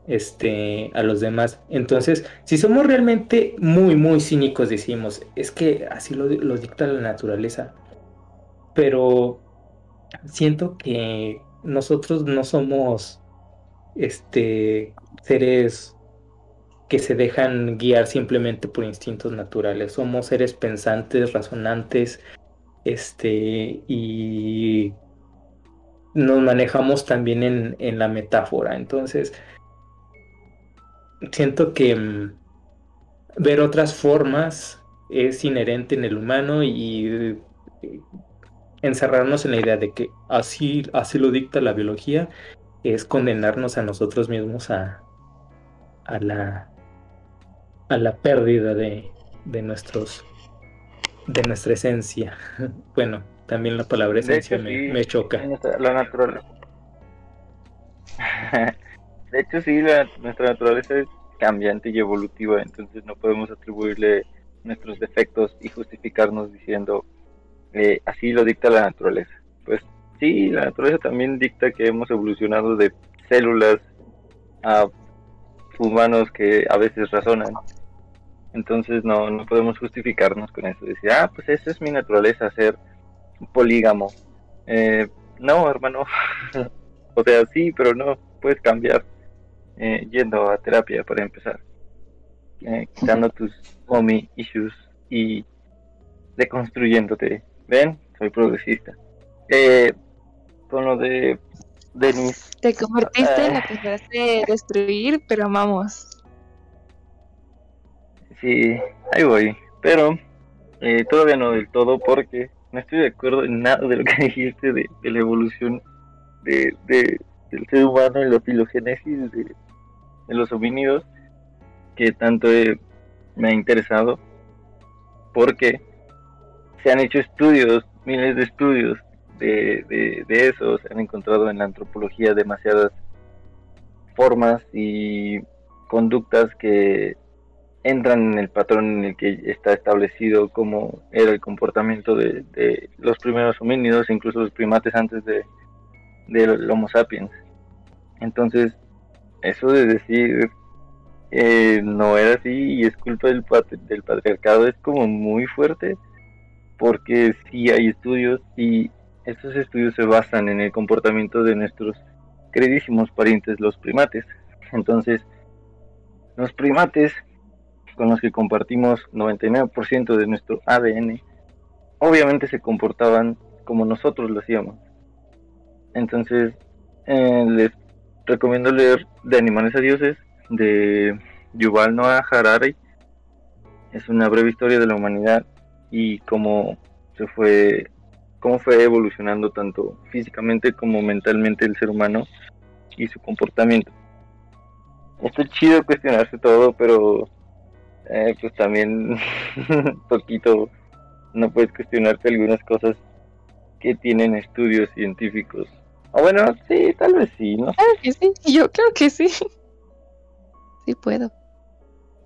este a los demás entonces si somos realmente muy muy cínicos decimos es que así lo, dicta la naturaleza pero siento que nosotros no somos este seres que se dejan guiar simplemente por instintos naturales. Somos seres pensantes, razonantes, este, y nos manejamos también en, en la metáfora. Entonces, siento que mm, ver otras formas es inherente en el humano y eh, encerrarnos en la idea de que así, así lo dicta la biología es condenarnos a nosotros mismos a, a la a la pérdida de, de nuestros de nuestra esencia. Bueno, también la palabra esencia hecho, me, sí, me choca. La naturaleza. De hecho, sí, la- nuestra naturaleza es cambiante y evolutiva, entonces no podemos atribuirle nuestros defectos y justificarnos diciendo eh, así lo dicta la naturaleza. Pues sí, la naturaleza también dicta que hemos evolucionado de células a humanos que a veces razonan. Entonces no, no podemos justificarnos con eso. Decir, ah, pues esa es mi naturaleza, ser polígamo. Eh, no, hermano. o sea, sí, pero no, puedes cambiar eh, yendo a terapia para empezar. Eh, quitando tus mommy issues y deconstruyéndote. ¿Ven? Soy progresista. Eh, con lo de Denis, Te convertiste en la que destruir, pero amamos. sí, ahí voy. Pero eh, todavía no del todo porque no estoy de acuerdo en nada de lo que dijiste de, de la evolución de, de- del ser humano y la filogénesis de, los homínidos que tanto eh, me ha interesado porque se han hecho estudios, miles de estudios de, de, de eso, se han encontrado en la antropología demasiadas formas y conductas que entran en el patrón en el que está establecido cómo era el comportamiento de, de los primeros homínidos, incluso los primates antes de, del Homo sapiens. Entonces, eso de decir eh, no era así y es culpa del, del patriarcado es como muy fuerte, porque sí hay estudios y estos estudios se basan en el comportamiento de nuestros queridísimos parientes, los primates. Entonces, los primates con los que compartimos 99% de nuestro ADN, obviamente se comportaban como nosotros lo hacíamos. Entonces, eh, les recomiendo leer De Animales a Dioses de Yuval Noah Harari. Es una breve historia de la humanidad y cómo se fue cómo fue evolucionando tanto físicamente como mentalmente el ser humano y su comportamiento. Está chido cuestionarse todo, pero eh, pues también poquito no puedes cuestionarte algunas cosas que tienen estudios científicos. O bueno, sí, tal vez sí, ¿no? Claro que sí, yo creo que sí. Sí puedo.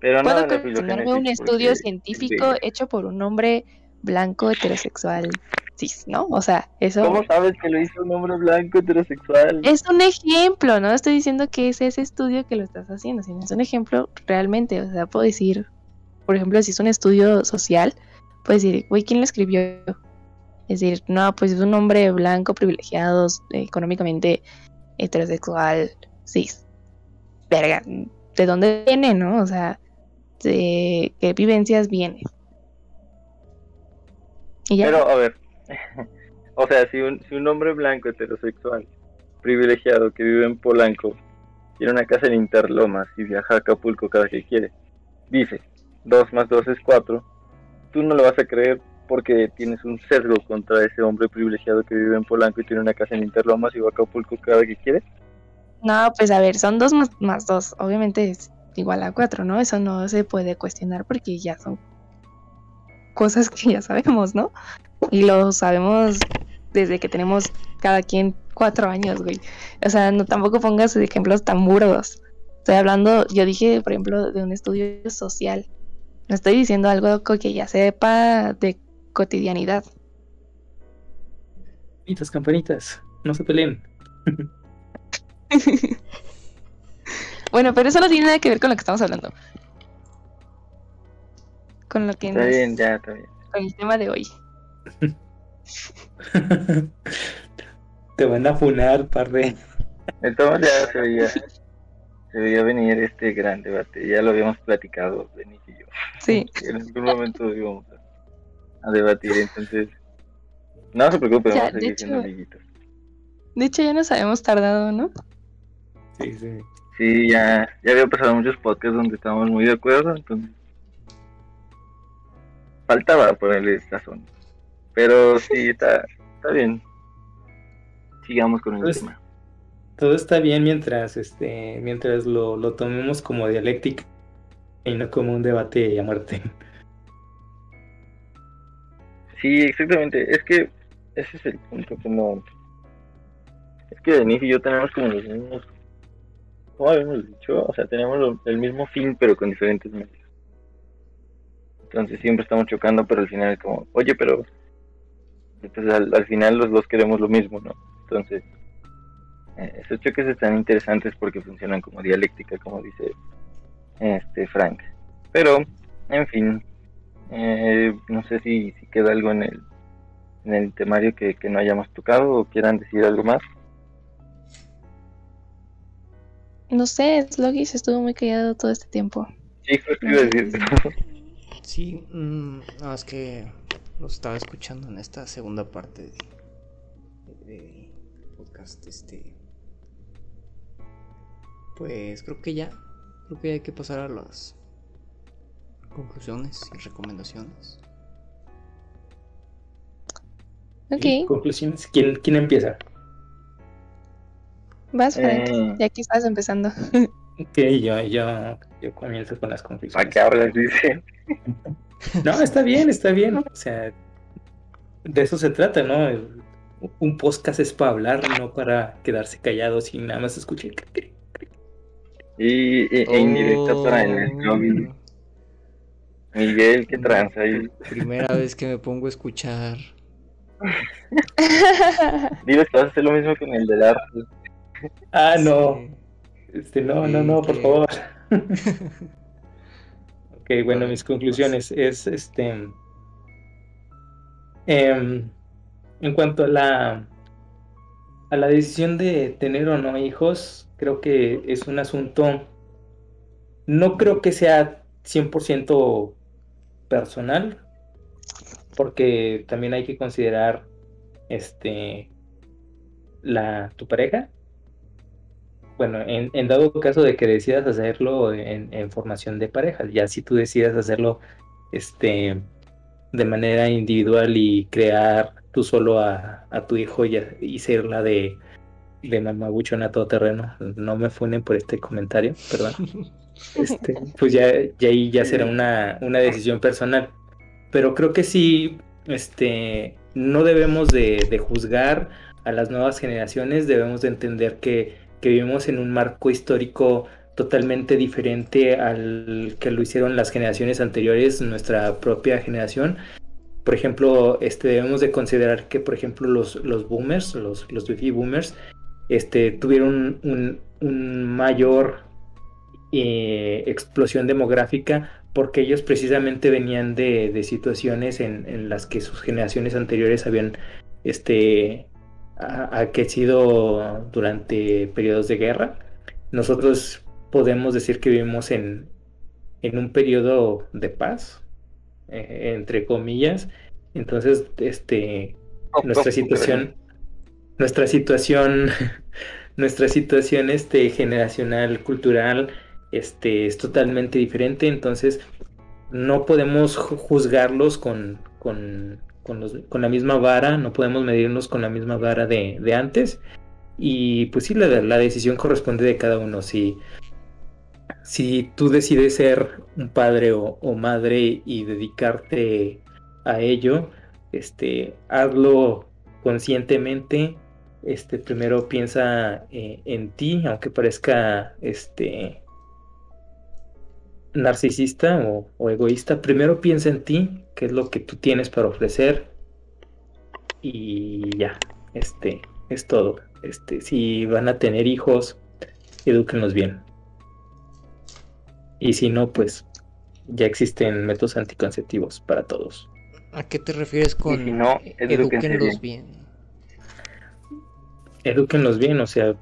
Pero puedo no un estudio científico hecho por un hombre blanco heterosexual cis, ¿no? O sea, eso ¿Cómo sabes que lo hizo un hombre blanco heterosexual? es un ejemplo, no estoy diciendo que es ese estudio que lo estás haciendo, sino es un ejemplo realmente, o sea, puedo decir, por ejemplo, si es un estudio social, puedes decir, güey, ¿quién lo escribió? Es decir, no, pues es un hombre blanco, privilegiado, económicamente heterosexual, cis. Verga, ¿de dónde viene, no? O sea, de qué vivencias viene. Ya. Pero, a ver, o sea, si un, si un hombre blanco heterosexual privilegiado que vive en Polanco tiene una casa en Interlomas y viaja a Acapulco cada que quiere, dice 2 más 2 es 4, tú no lo vas a creer porque tienes un sesgo contra ese hombre privilegiado que vive en Polanco y tiene una casa en Interlomas y va a Acapulco cada que quiere. No, pues a ver, son dos más, más dos. Obviamente es igual a cuatro, ¿no? Eso no se puede cuestionar porque ya son cosas que ya sabemos, ¿no? Y lo sabemos desde que tenemos cada quien cuatro años, güey. O sea, no tampoco pongas ejemplos tan burdos. Estoy hablando, yo dije, por ejemplo, de un estudio social. No estoy diciendo algo que ya sepa de cotidianidad. Campanitas, campanitas, no se peleen. Bueno, pero eso no tiene nada que ver con lo que estamos hablando. Con lo que Está nos- bien, ya, está bien. con el tema de hoy. Te van a funar, par de. Entonces ya se veía, se veía venir este gran debate, ya lo habíamos platicado, Denis y yo. Sí. En algún momento íbamos a, a debatir, entonces no se preocupe, Ya, vamos a seguir siendo hecho- amiguitos. De hecho, ya nos habíamos tardado, ¿no? Sí, sí. Sí, ya, ya había pasado muchos podcasts donde estábamos muy de acuerdo, entonces faltaba ponerle sazón. Pero sí, está, está bien. Sigamos con el Pues- tema. Todo está bien mientras, este, mientras lo, lo tomemos como dialéctica y no como un debate a muerte. Sí, exactamente. Es que ese es el punto, como... Es que Denise y yo tenemos como los mismos... ¿Cómo habíamos dicho? O sea, tenemos lo- el mismo fin, pero con diferentes medios. Entonces siempre estamos chocando, pero al final es como, oye, pero... Entonces al, al final los dos queremos lo mismo, ¿no? Entonces, eh, esos choques están interesantes porque funcionan como dialéctica, como dice este Frank. Pero, en fin, eh, no sé si, si queda algo en el, en el temario que, que no hayamos tocado o quieran decir algo más. No sé, Sluggish estuvo muy callado todo este tiempo. Sí, fue lo que iba a decir. Sí, mm, no, es que los estaba escuchando en esta segunda parte de, de podcast. Este, pues creo que ya, creo que hay que pasar a las conclusiones y recomendaciones. Ok, ¿Y Conclusiones. ¿Quién, quién empieza? vas, Frank. Eh. Ya que estás empezando. Ok, yo, yo. yo comienzo con las ¿Para conclusiones. qué hablas? Dice. No, está bien, está bien. O sea, de eso se trata, ¿no? Un podcast es para hablar, no para quedarse callados y nada más escuchar. Y, y, e indirecto para el Robin. Miguel, ¿qué tranza ahí? Primera vez que me pongo a escuchar. Diles que vas a hacer lo mismo que en el del arte. Ah, no. Sí. Este, no, no, no, por favor. ok, bueno, mis conclusiones es este. em, en cuanto a la a la decisión de tener o no hijos, creo que es un asunto. No creo que sea 100% personal, porque también hay que considerar este la tu pareja bueno, en, dado caso de que decidas hacerlo en, formación de pareja, ya si tú decidas hacerlo este, de manera individual y crear tú solo a, tu hijo y, a- y ser la de, de mamabuchona a todo terreno, no me funen por este comentario, perdón. Este, pues ya, ya ya será una, una decisión personal. Pero creo que sí, este, no debemos de, de juzgar a las nuevas generaciones, debemos de entender que, que vivimos en un marco histórico totalmente diferente al que lo hicieron las generaciones anteriores, nuestra propia generación. Por ejemplo, este, debemos de considerar que, por ejemplo, los, los boomers, los, los baby boomers, este, tuvieron un, un mayor eh, explosión demográfica porque ellos precisamente venían de, de situaciones en, en las que sus generaciones anteriores habían este, aquecido durante periodos de guerra. Nosotros podemos decir que vivimos en, en un periodo de paz, eh, entre comillas. Entonces, este, nuestra situación, nuestra situación, nuestra situación este, generacional, cultural, este, es totalmente diferente. Entonces, no podemos ju- juzgarlos con, con, con, la misma vara, no podemos medirnos con la misma vara de, de antes. Y pues sí, la, la decisión corresponde de cada uno. Si, si tú decides ser un padre o, o madre y dedicarte a ello, este, hazlo conscientemente. Este, primero piensa eh, en ti, aunque parezca este narcisista o, o egoísta. Primero piensa en ti, qué es lo que tú tienes para ofrecer. Y ya, este, es todo. Este, si van a tener hijos, edúquenlos bien. Y si no, pues ya existen métodos anticonceptivos para todos. ¿A qué te refieres con si no, edúquenlos bien? Edúquenlos bien, o sea,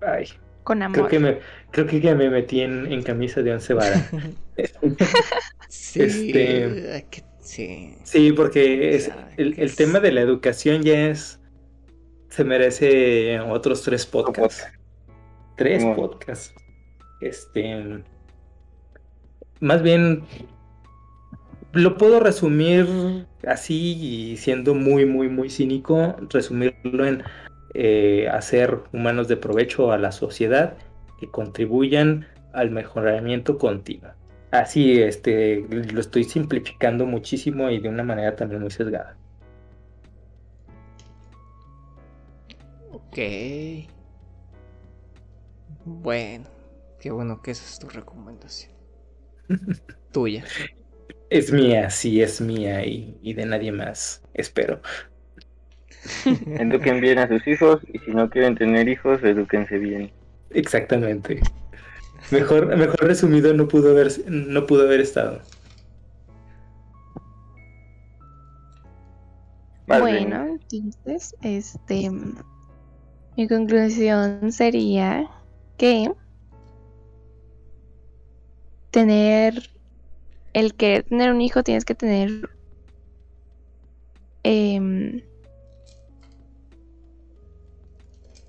ay, Con creo amor. que me, creo que ya me metí en, en camisa de once varas. Sí, Este- ¿a qué- sí. Sí, porque es, el, el es- tema de la educación ya es. Se merece otros tres podcasts. Tres podcasts. Este. Más bien. Lo puedo resumir así y siendo muy, muy, muy cínico. Resumirlo en eh, hacer humanos de provecho a la sociedad que contribuyan al mejoramiento continuo. Así, este, lo estoy simplificando muchísimo y de una manera también muy sesgada. Ok. Bueno, qué bueno que esa es tu recomendación. Tuya. Es mía, sí, es mía y, y de nadie más, espero. Eduquen bien a sus hijos y si no quieren tener hijos, edúquense bien. Exactamente. Mejor, mejor resumido no pudo haber, no pudo haber estado. Más Bueno, entonces, este, mi conclusión sería que tener, el querer tener un hijo tienes que tener em,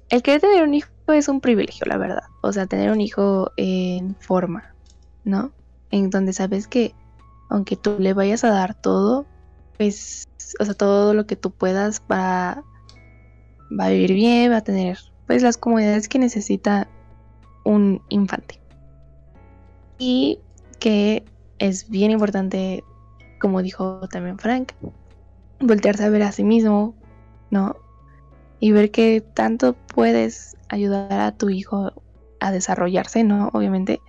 el querer tener un hijo es un privilegio, la verdad. O sea, tener un hijo en forma, ¿no? En donde sabes que aunque tú le vayas a dar todo, pues, o sea, todo lo que tú puedas va, va a vivir bien, va a tener, pues, las comodidades que necesita un infante. Y que es bien importante, como dijo también Frank, voltearse a ver a sí mismo, ¿no? Y ver que tanto puedes ayudar a tu hijo a desarrollarse, ¿no? Obviamente.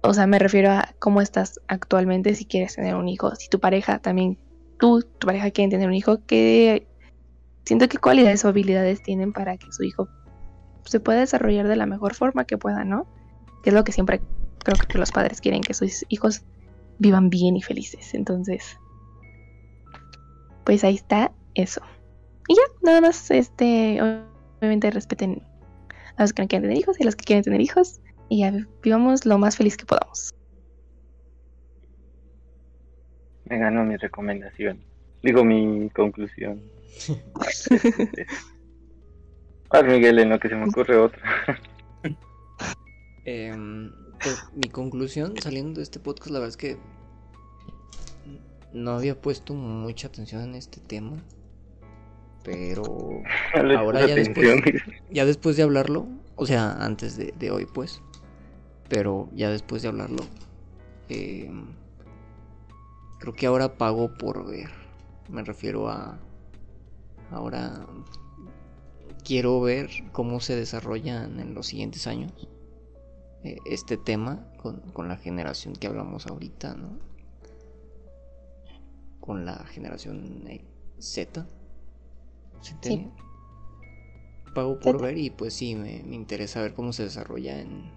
O sea, me refiero a cómo estás actualmente si quieres tener un hijo. Si tu pareja también, tú, tu pareja quieren tener un hijo, que siento que cualidades o habilidades tienen para que su hijo se pueda desarrollar de la mejor forma que pueda, ¿no? Que es lo que siempre creo que los padres quieren, que sus hijos vivan bien y felices. Entonces, pues ahí está eso. Y ya, nada más, este, obviamente respeten a los que no quieren tener hijos y a los que quieren tener hijos. Y ya vivamos lo más feliz que podamos. Me ganó mi recomendación. Digo mi conclusión. Ah, Miguel, en lo que se me ocurre otra. Em, pues, mi conclusión saliendo de este podcast, la verdad es que no había puesto mucha atención en este tema. Pero ahora ya después, ya después de hablarlo, o sea, antes de, hoy pues, pero ya después de hablarlo, em, creo que ahora pago por ver. Me refiero a ahora quiero ver cómo se desarrollan en los siguientes años eh, este tema con, la generación que hablamos ahorita, ¿no? Con la generación Sí. Pago por ver y pues sí, me, interesa ver cómo se desarrolla en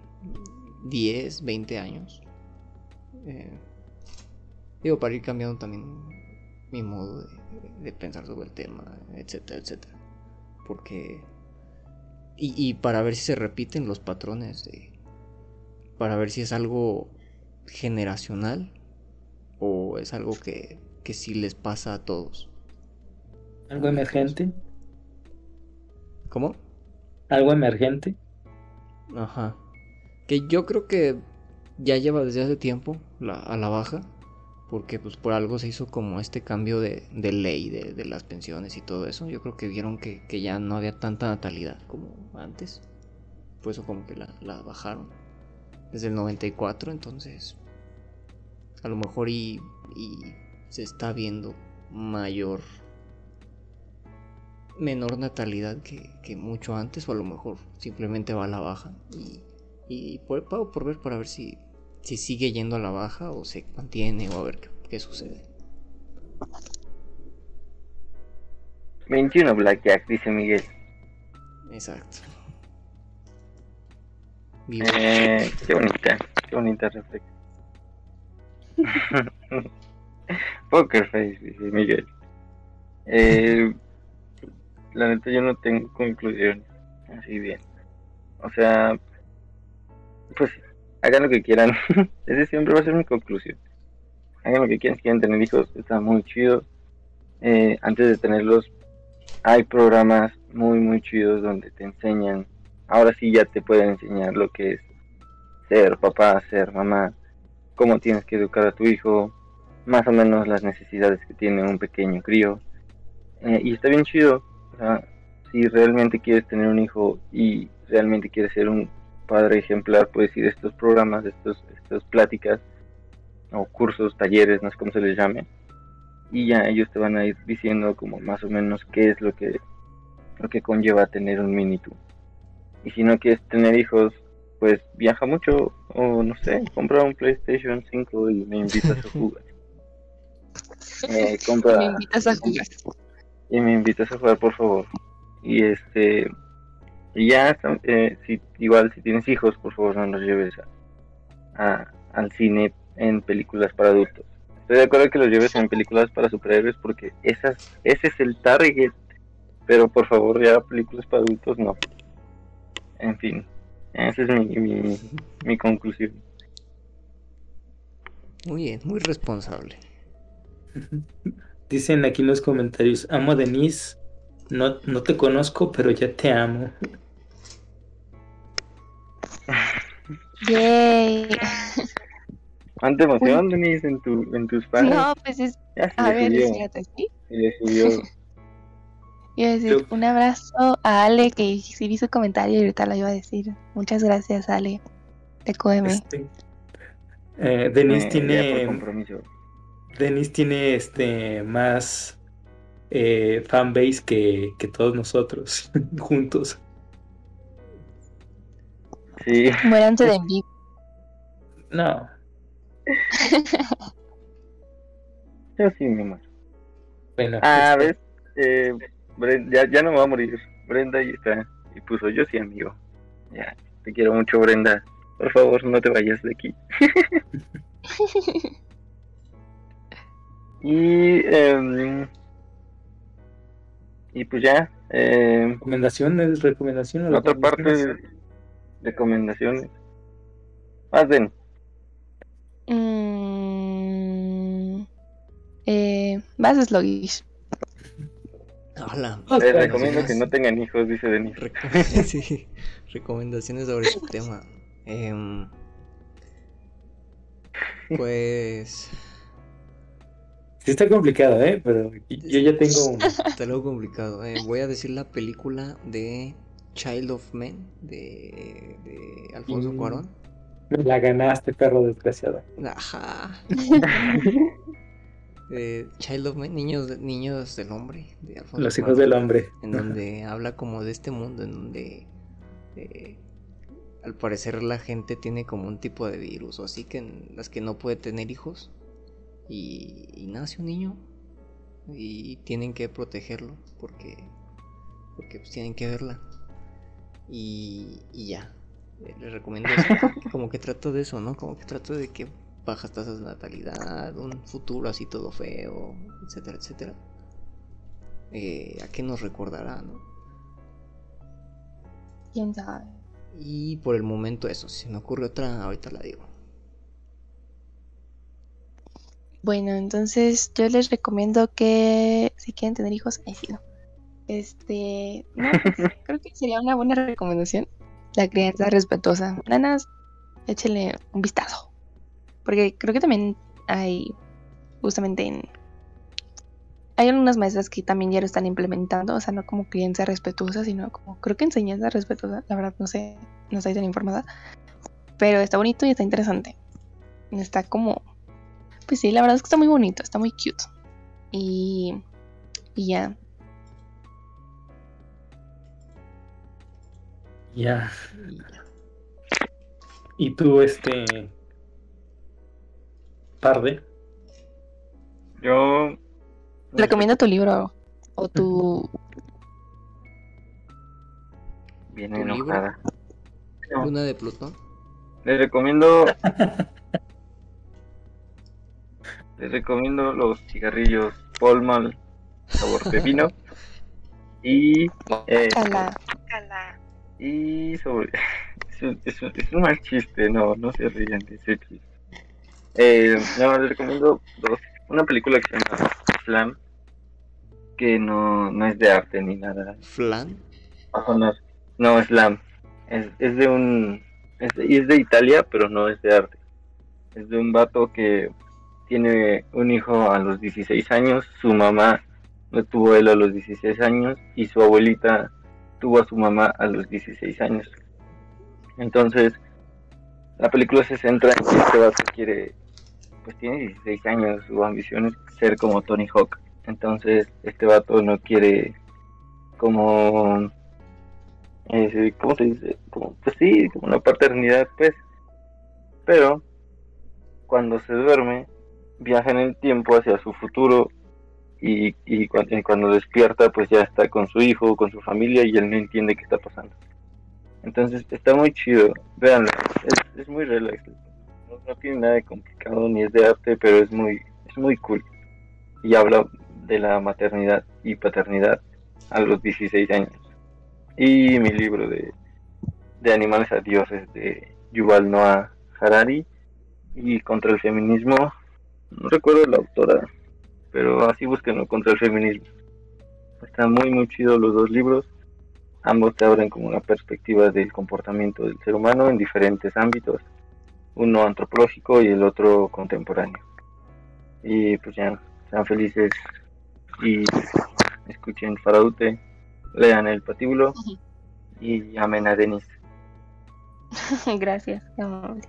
10, 20 años. Eh, digo, para ir cambiando también mi modo de pensar sobre el tema, etcétera, etcétera porque... Y, para ver si se repiten los patrones de... Para ver si es algo generacional o es algo que, que sí les pasa a todos. ¿Algo emergente? ¿Cómo? ¿Algo emergente? Ajá. Que yo creo que ya lleva desde hace tiempo a la baja porque pues por algo se hizo como este cambio de, ley de, las pensiones y todo eso. Yo creo que vieron que, ya no había tanta natalidad como antes. Por eso como que la, bajaron. Desde el 94, entonces a lo mejor y, se está viendo mayor menor natalidad que, mucho antes o a lo mejor simplemente va a la baja y, y por, por ver para ver si si sigue yendo a la baja o se mantiene o a ver qué, sucede. 21 Blackjack, dice Miguel. Exacto. Eh, qué bonita, qué bonita reflexión. Poker face, dice Miguel. Eh, la neta yo no tengo conclusión así bien. O sea, pues hagan lo que quieran. Ese siempre va a ser mi conclusión. Hagan lo que quieran, si quieren tener hijos, está muy chido. Eh, antes de tenerlos, hay programas muy, muy chidos donde te enseñan. Ahora sí ya te pueden enseñar lo que es ser papá, ser mamá, cómo tienes que educar a tu hijo, más o menos las necesidades que tiene un pequeño crío. Eh, y está bien chido. Si realmente quieres tener un hijo y realmente quieres ser un padre ejemplar, puedes ir a estos programas, estos, estas pláticas o cursos, talleres, no sé cómo se les llame, y ya ellos te van a ir diciendo como más o menos qué es lo que, lo que conlleva tener un mini tú. Y si no quieres tener hijos, pues viaja mucho o no sé, compra un PlayStation 5 y me invitas a jugar. Eh, compra, me invitas a jugar. Y me invitas a jugar, por favor. Y este y ya, eh, si, igual si tienes hijos, por favor no los lleves a, al cine en películas para adultos. Estoy de acuerdo que los lleves en películas para superhéroes porque esas, ese es el target. Pero por favor ya películas para adultos no. En fin, esa es mi, mi, mi conclusión. Muy bien, muy responsable. Dicen aquí en los comentarios, amo a Denise, no, no te conozco, pero ya te amo. Yay. ¿Cuánta emoción, Denise, en, tu, en tus fans? No, pues es. a ver, espérate, ¿sí? Y decir un abrazo a Ale que sí vi su comentario y ahorita lo iba a decir. Muchas gracias, Ale. Te este, Eh, Denise Eh, ya por tiene. compromiso. Denise tiene este más eh, fanbase que, que todos nosotros juntos. Sí, Muéranse de envidia. No. yo sí, mi amor. Bueno, Ah, este, ¿ves? Eh, ya, ya no me va a morir. Brenda ahí está. Y puso yo sí, amigo. Ya, te quiero mucho, Brenda. Por favor, no te vayas de aquí. y, em, y pues ya, em, recomendaciones, recomendaciones. la otra parte, recomendaciones. Más den. Mm, eh, vas Sluggish. Hola. Ah, Les recomiendo que no tengan hijos, dice Denis. Recom- sí, recomendaciones sobre este tema. Em, pues Sí está complicado, ¿eh? Pero yo ya tengo está algo complicado. Eh, voy a decir la película de Child of Men de, de Alfonso Mm. Cuarón. La ganaste, perro desgraciado. Ajá. Eh, Child of Men, niños, niños del hombre de Alfonso Los hijos Cuarón. del hombre. en donde habla como de este mundo, en donde eh, al parecer la gente tiene como un tipo de virus, o así que en las que no puede tener hijos y, y nace un niño y tienen que protegerlo porque porque pues tienen que verla y, y ya Eh, les recomiendo eso, como que trato de eso, ¿no? Como que trato de que bajas tasas de natalidad, un futuro así todo feo, etcétera, etcétera. Eh, ¿A qué nos recordará, no? ¿Quién sabe? Y por el momento eso, si me ocurre otra, ahorita la digo. Bueno, entonces yo les recomiendo que si quieren tener hijos, ahí sí no. Este, no, pues, creo que sería una buena recomendación. La crianza respetuosa. Nanas, échele un vistazo. Porque creo que también hay, justamente en... Hay algunas maestras que también ya lo están implementando, o sea, no como crianza respetuosa, sino como, creo que enseñanza respetuosa, la verdad no sé, no estoy tan informada. Pero está bonito y está interesante. Está como, pues sí, la verdad es que está muy bonito, está muy cute. Y, y ya, Ya. Y tú, este. Tarde. Yo. recomiendo tu libro o tu... Bien ¿Tu enojada. No. Luna de Plutón. Les recomiendo. les recomiendo los cigarrillos Polmal sabor pepino. Y. eh, Cala. y sobre. Es un, es un- es un mal chiste, no, no se rían de ese chiste. Eh, no, les recomiendo dos. Una película que se llama Slam, que no, no es de arte ni nada. Flan. Ojo, no, no, Slam. Es, es de un. Es de, y es de Italia, pero no es de arte. Es de un vato que tiene un hijo a los 16 años. Su mamá lo tuvo él a los 16 años. Y su abuelita tuvo a su mamá a los 16 años. Entonces, la película se centra en que este vato quiere. Pues tiene 16 años. Su ambición es ser como Tony Hawk. Entonces, este vato no quiere. Como eh, ¿cómo se dice? Pues sí, como la paternidad, pues. Pero cuando se duerme, viaja en el tiempo hacia su futuro y, y, cuan- y cuando despierta, pues ya está con su hijo, con su familia y él no entiende qué está pasando. Entonces está muy chido, véanlo, es, es muy relax. No, no tiene nada de complicado ni es de arte, pero es muy, es muy cool. Y habla de la maternidad y paternidad a los 16 años y mi libro de, de animales a dioses de Yuval Noah Harari y contra el feminismo no recuerdo la autora pero así búsquenlo contra el feminismo están muy muy chidos los dos libros ambos te abren como una perspectiva del comportamiento del ser humano en diferentes ámbitos uno antropológico y el otro contemporáneo y pues ya sean felices y escuchen Faraute lean el patíbulo y amen a Denis. Gracias, qué amable.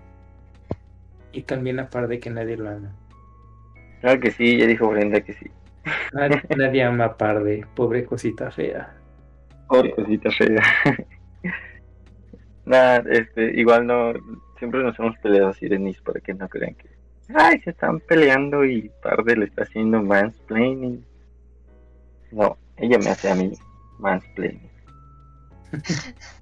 Y también a par de que nadie lo ama. Claro que sí, ya dijo Brenda que sí. Nadie, ama a par de pobre cosita fea. Pobre cosita fea. Nada, este, igual no, siempre nos hemos peleado así de Nis para que no crean que, ay, se están peleando y Parde le está haciendo mansplaining. No, ella me hace a mí mansplaining.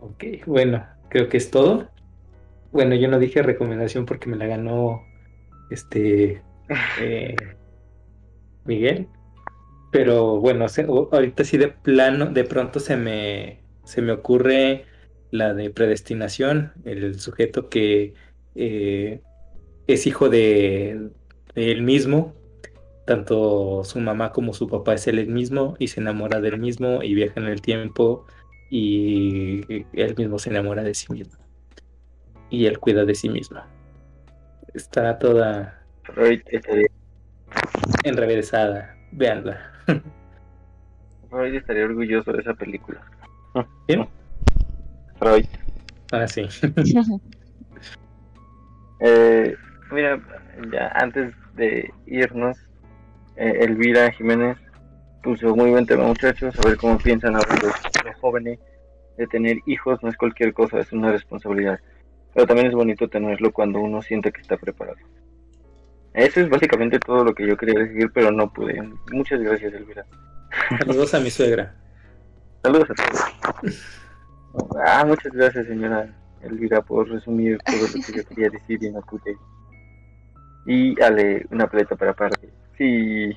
Ok, bueno, creo que es todo. Bueno, yo no dije recomendación porque me la ganó este eh, Miguel. Pero bueno, se- ahorita sí de plano, de pronto se me, se me ocurre la de predestinación, el sujeto que eh, es hijo de, de él mismo, tanto su mamá como su papá es él mismo y se enamora del mismo y viaja en el tiempo y él mismo se enamora de sí mismo y él cuida de sí mismo. Está toda enrevesada, véanla. Freud estaría orgulloso de esa película. ¿Bien? Freud. Ah, sí. Eh, mira, ya antes de irnos, eh, Elvira Jiménez puso muy buen tema, muchachos, a ver cómo piensan ahora los, los jóvenes de tener hijos, no es cualquier cosa, es una responsabilidad. Pero también es bonito tenerlo cuando uno siente que está preparado. Eso es básicamente todo lo que yo quería decir, pero no pude. Muchas gracias, Elvira. Saludos a mi suegra. Saludos a todos. Ah, muchas gracias, señora Elvira, por resumir todo lo que yo quería decir y no pude. Y Ale, una paleta para parte. Sí,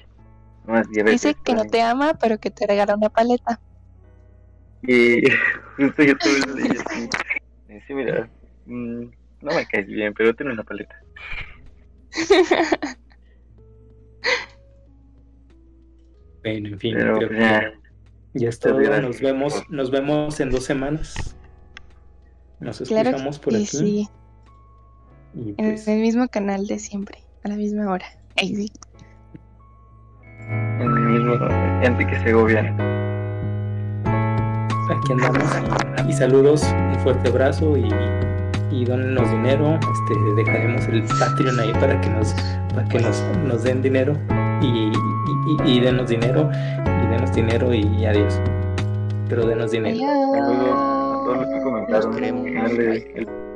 más diabetes. Dice que no te ama, pero que te regala una paleta. Y justo yo tuve de Sí, mira, mm, no me caes bien, pero tengo una paleta. Bueno, en fin, Pero creo que ya, ya es todo. Nos vemos, nos vemos en dos semanas. Nos Claro escuchamos por aquí. sí, Y en pues, el mismo canal de siempre, a la misma hora. Ahí sí. en el mismo Enrique Segovia. aquí andamos. Y saludos, un fuerte abrazo y, y donenos dinero. Este, dejaremos el Patreon ahí para que nos, para que nos, nos den dinero. Y, y, y- y denos dinero. Y denos dinero y adiós. Pero denos dinero. Saludos a todos los que comentaron. Los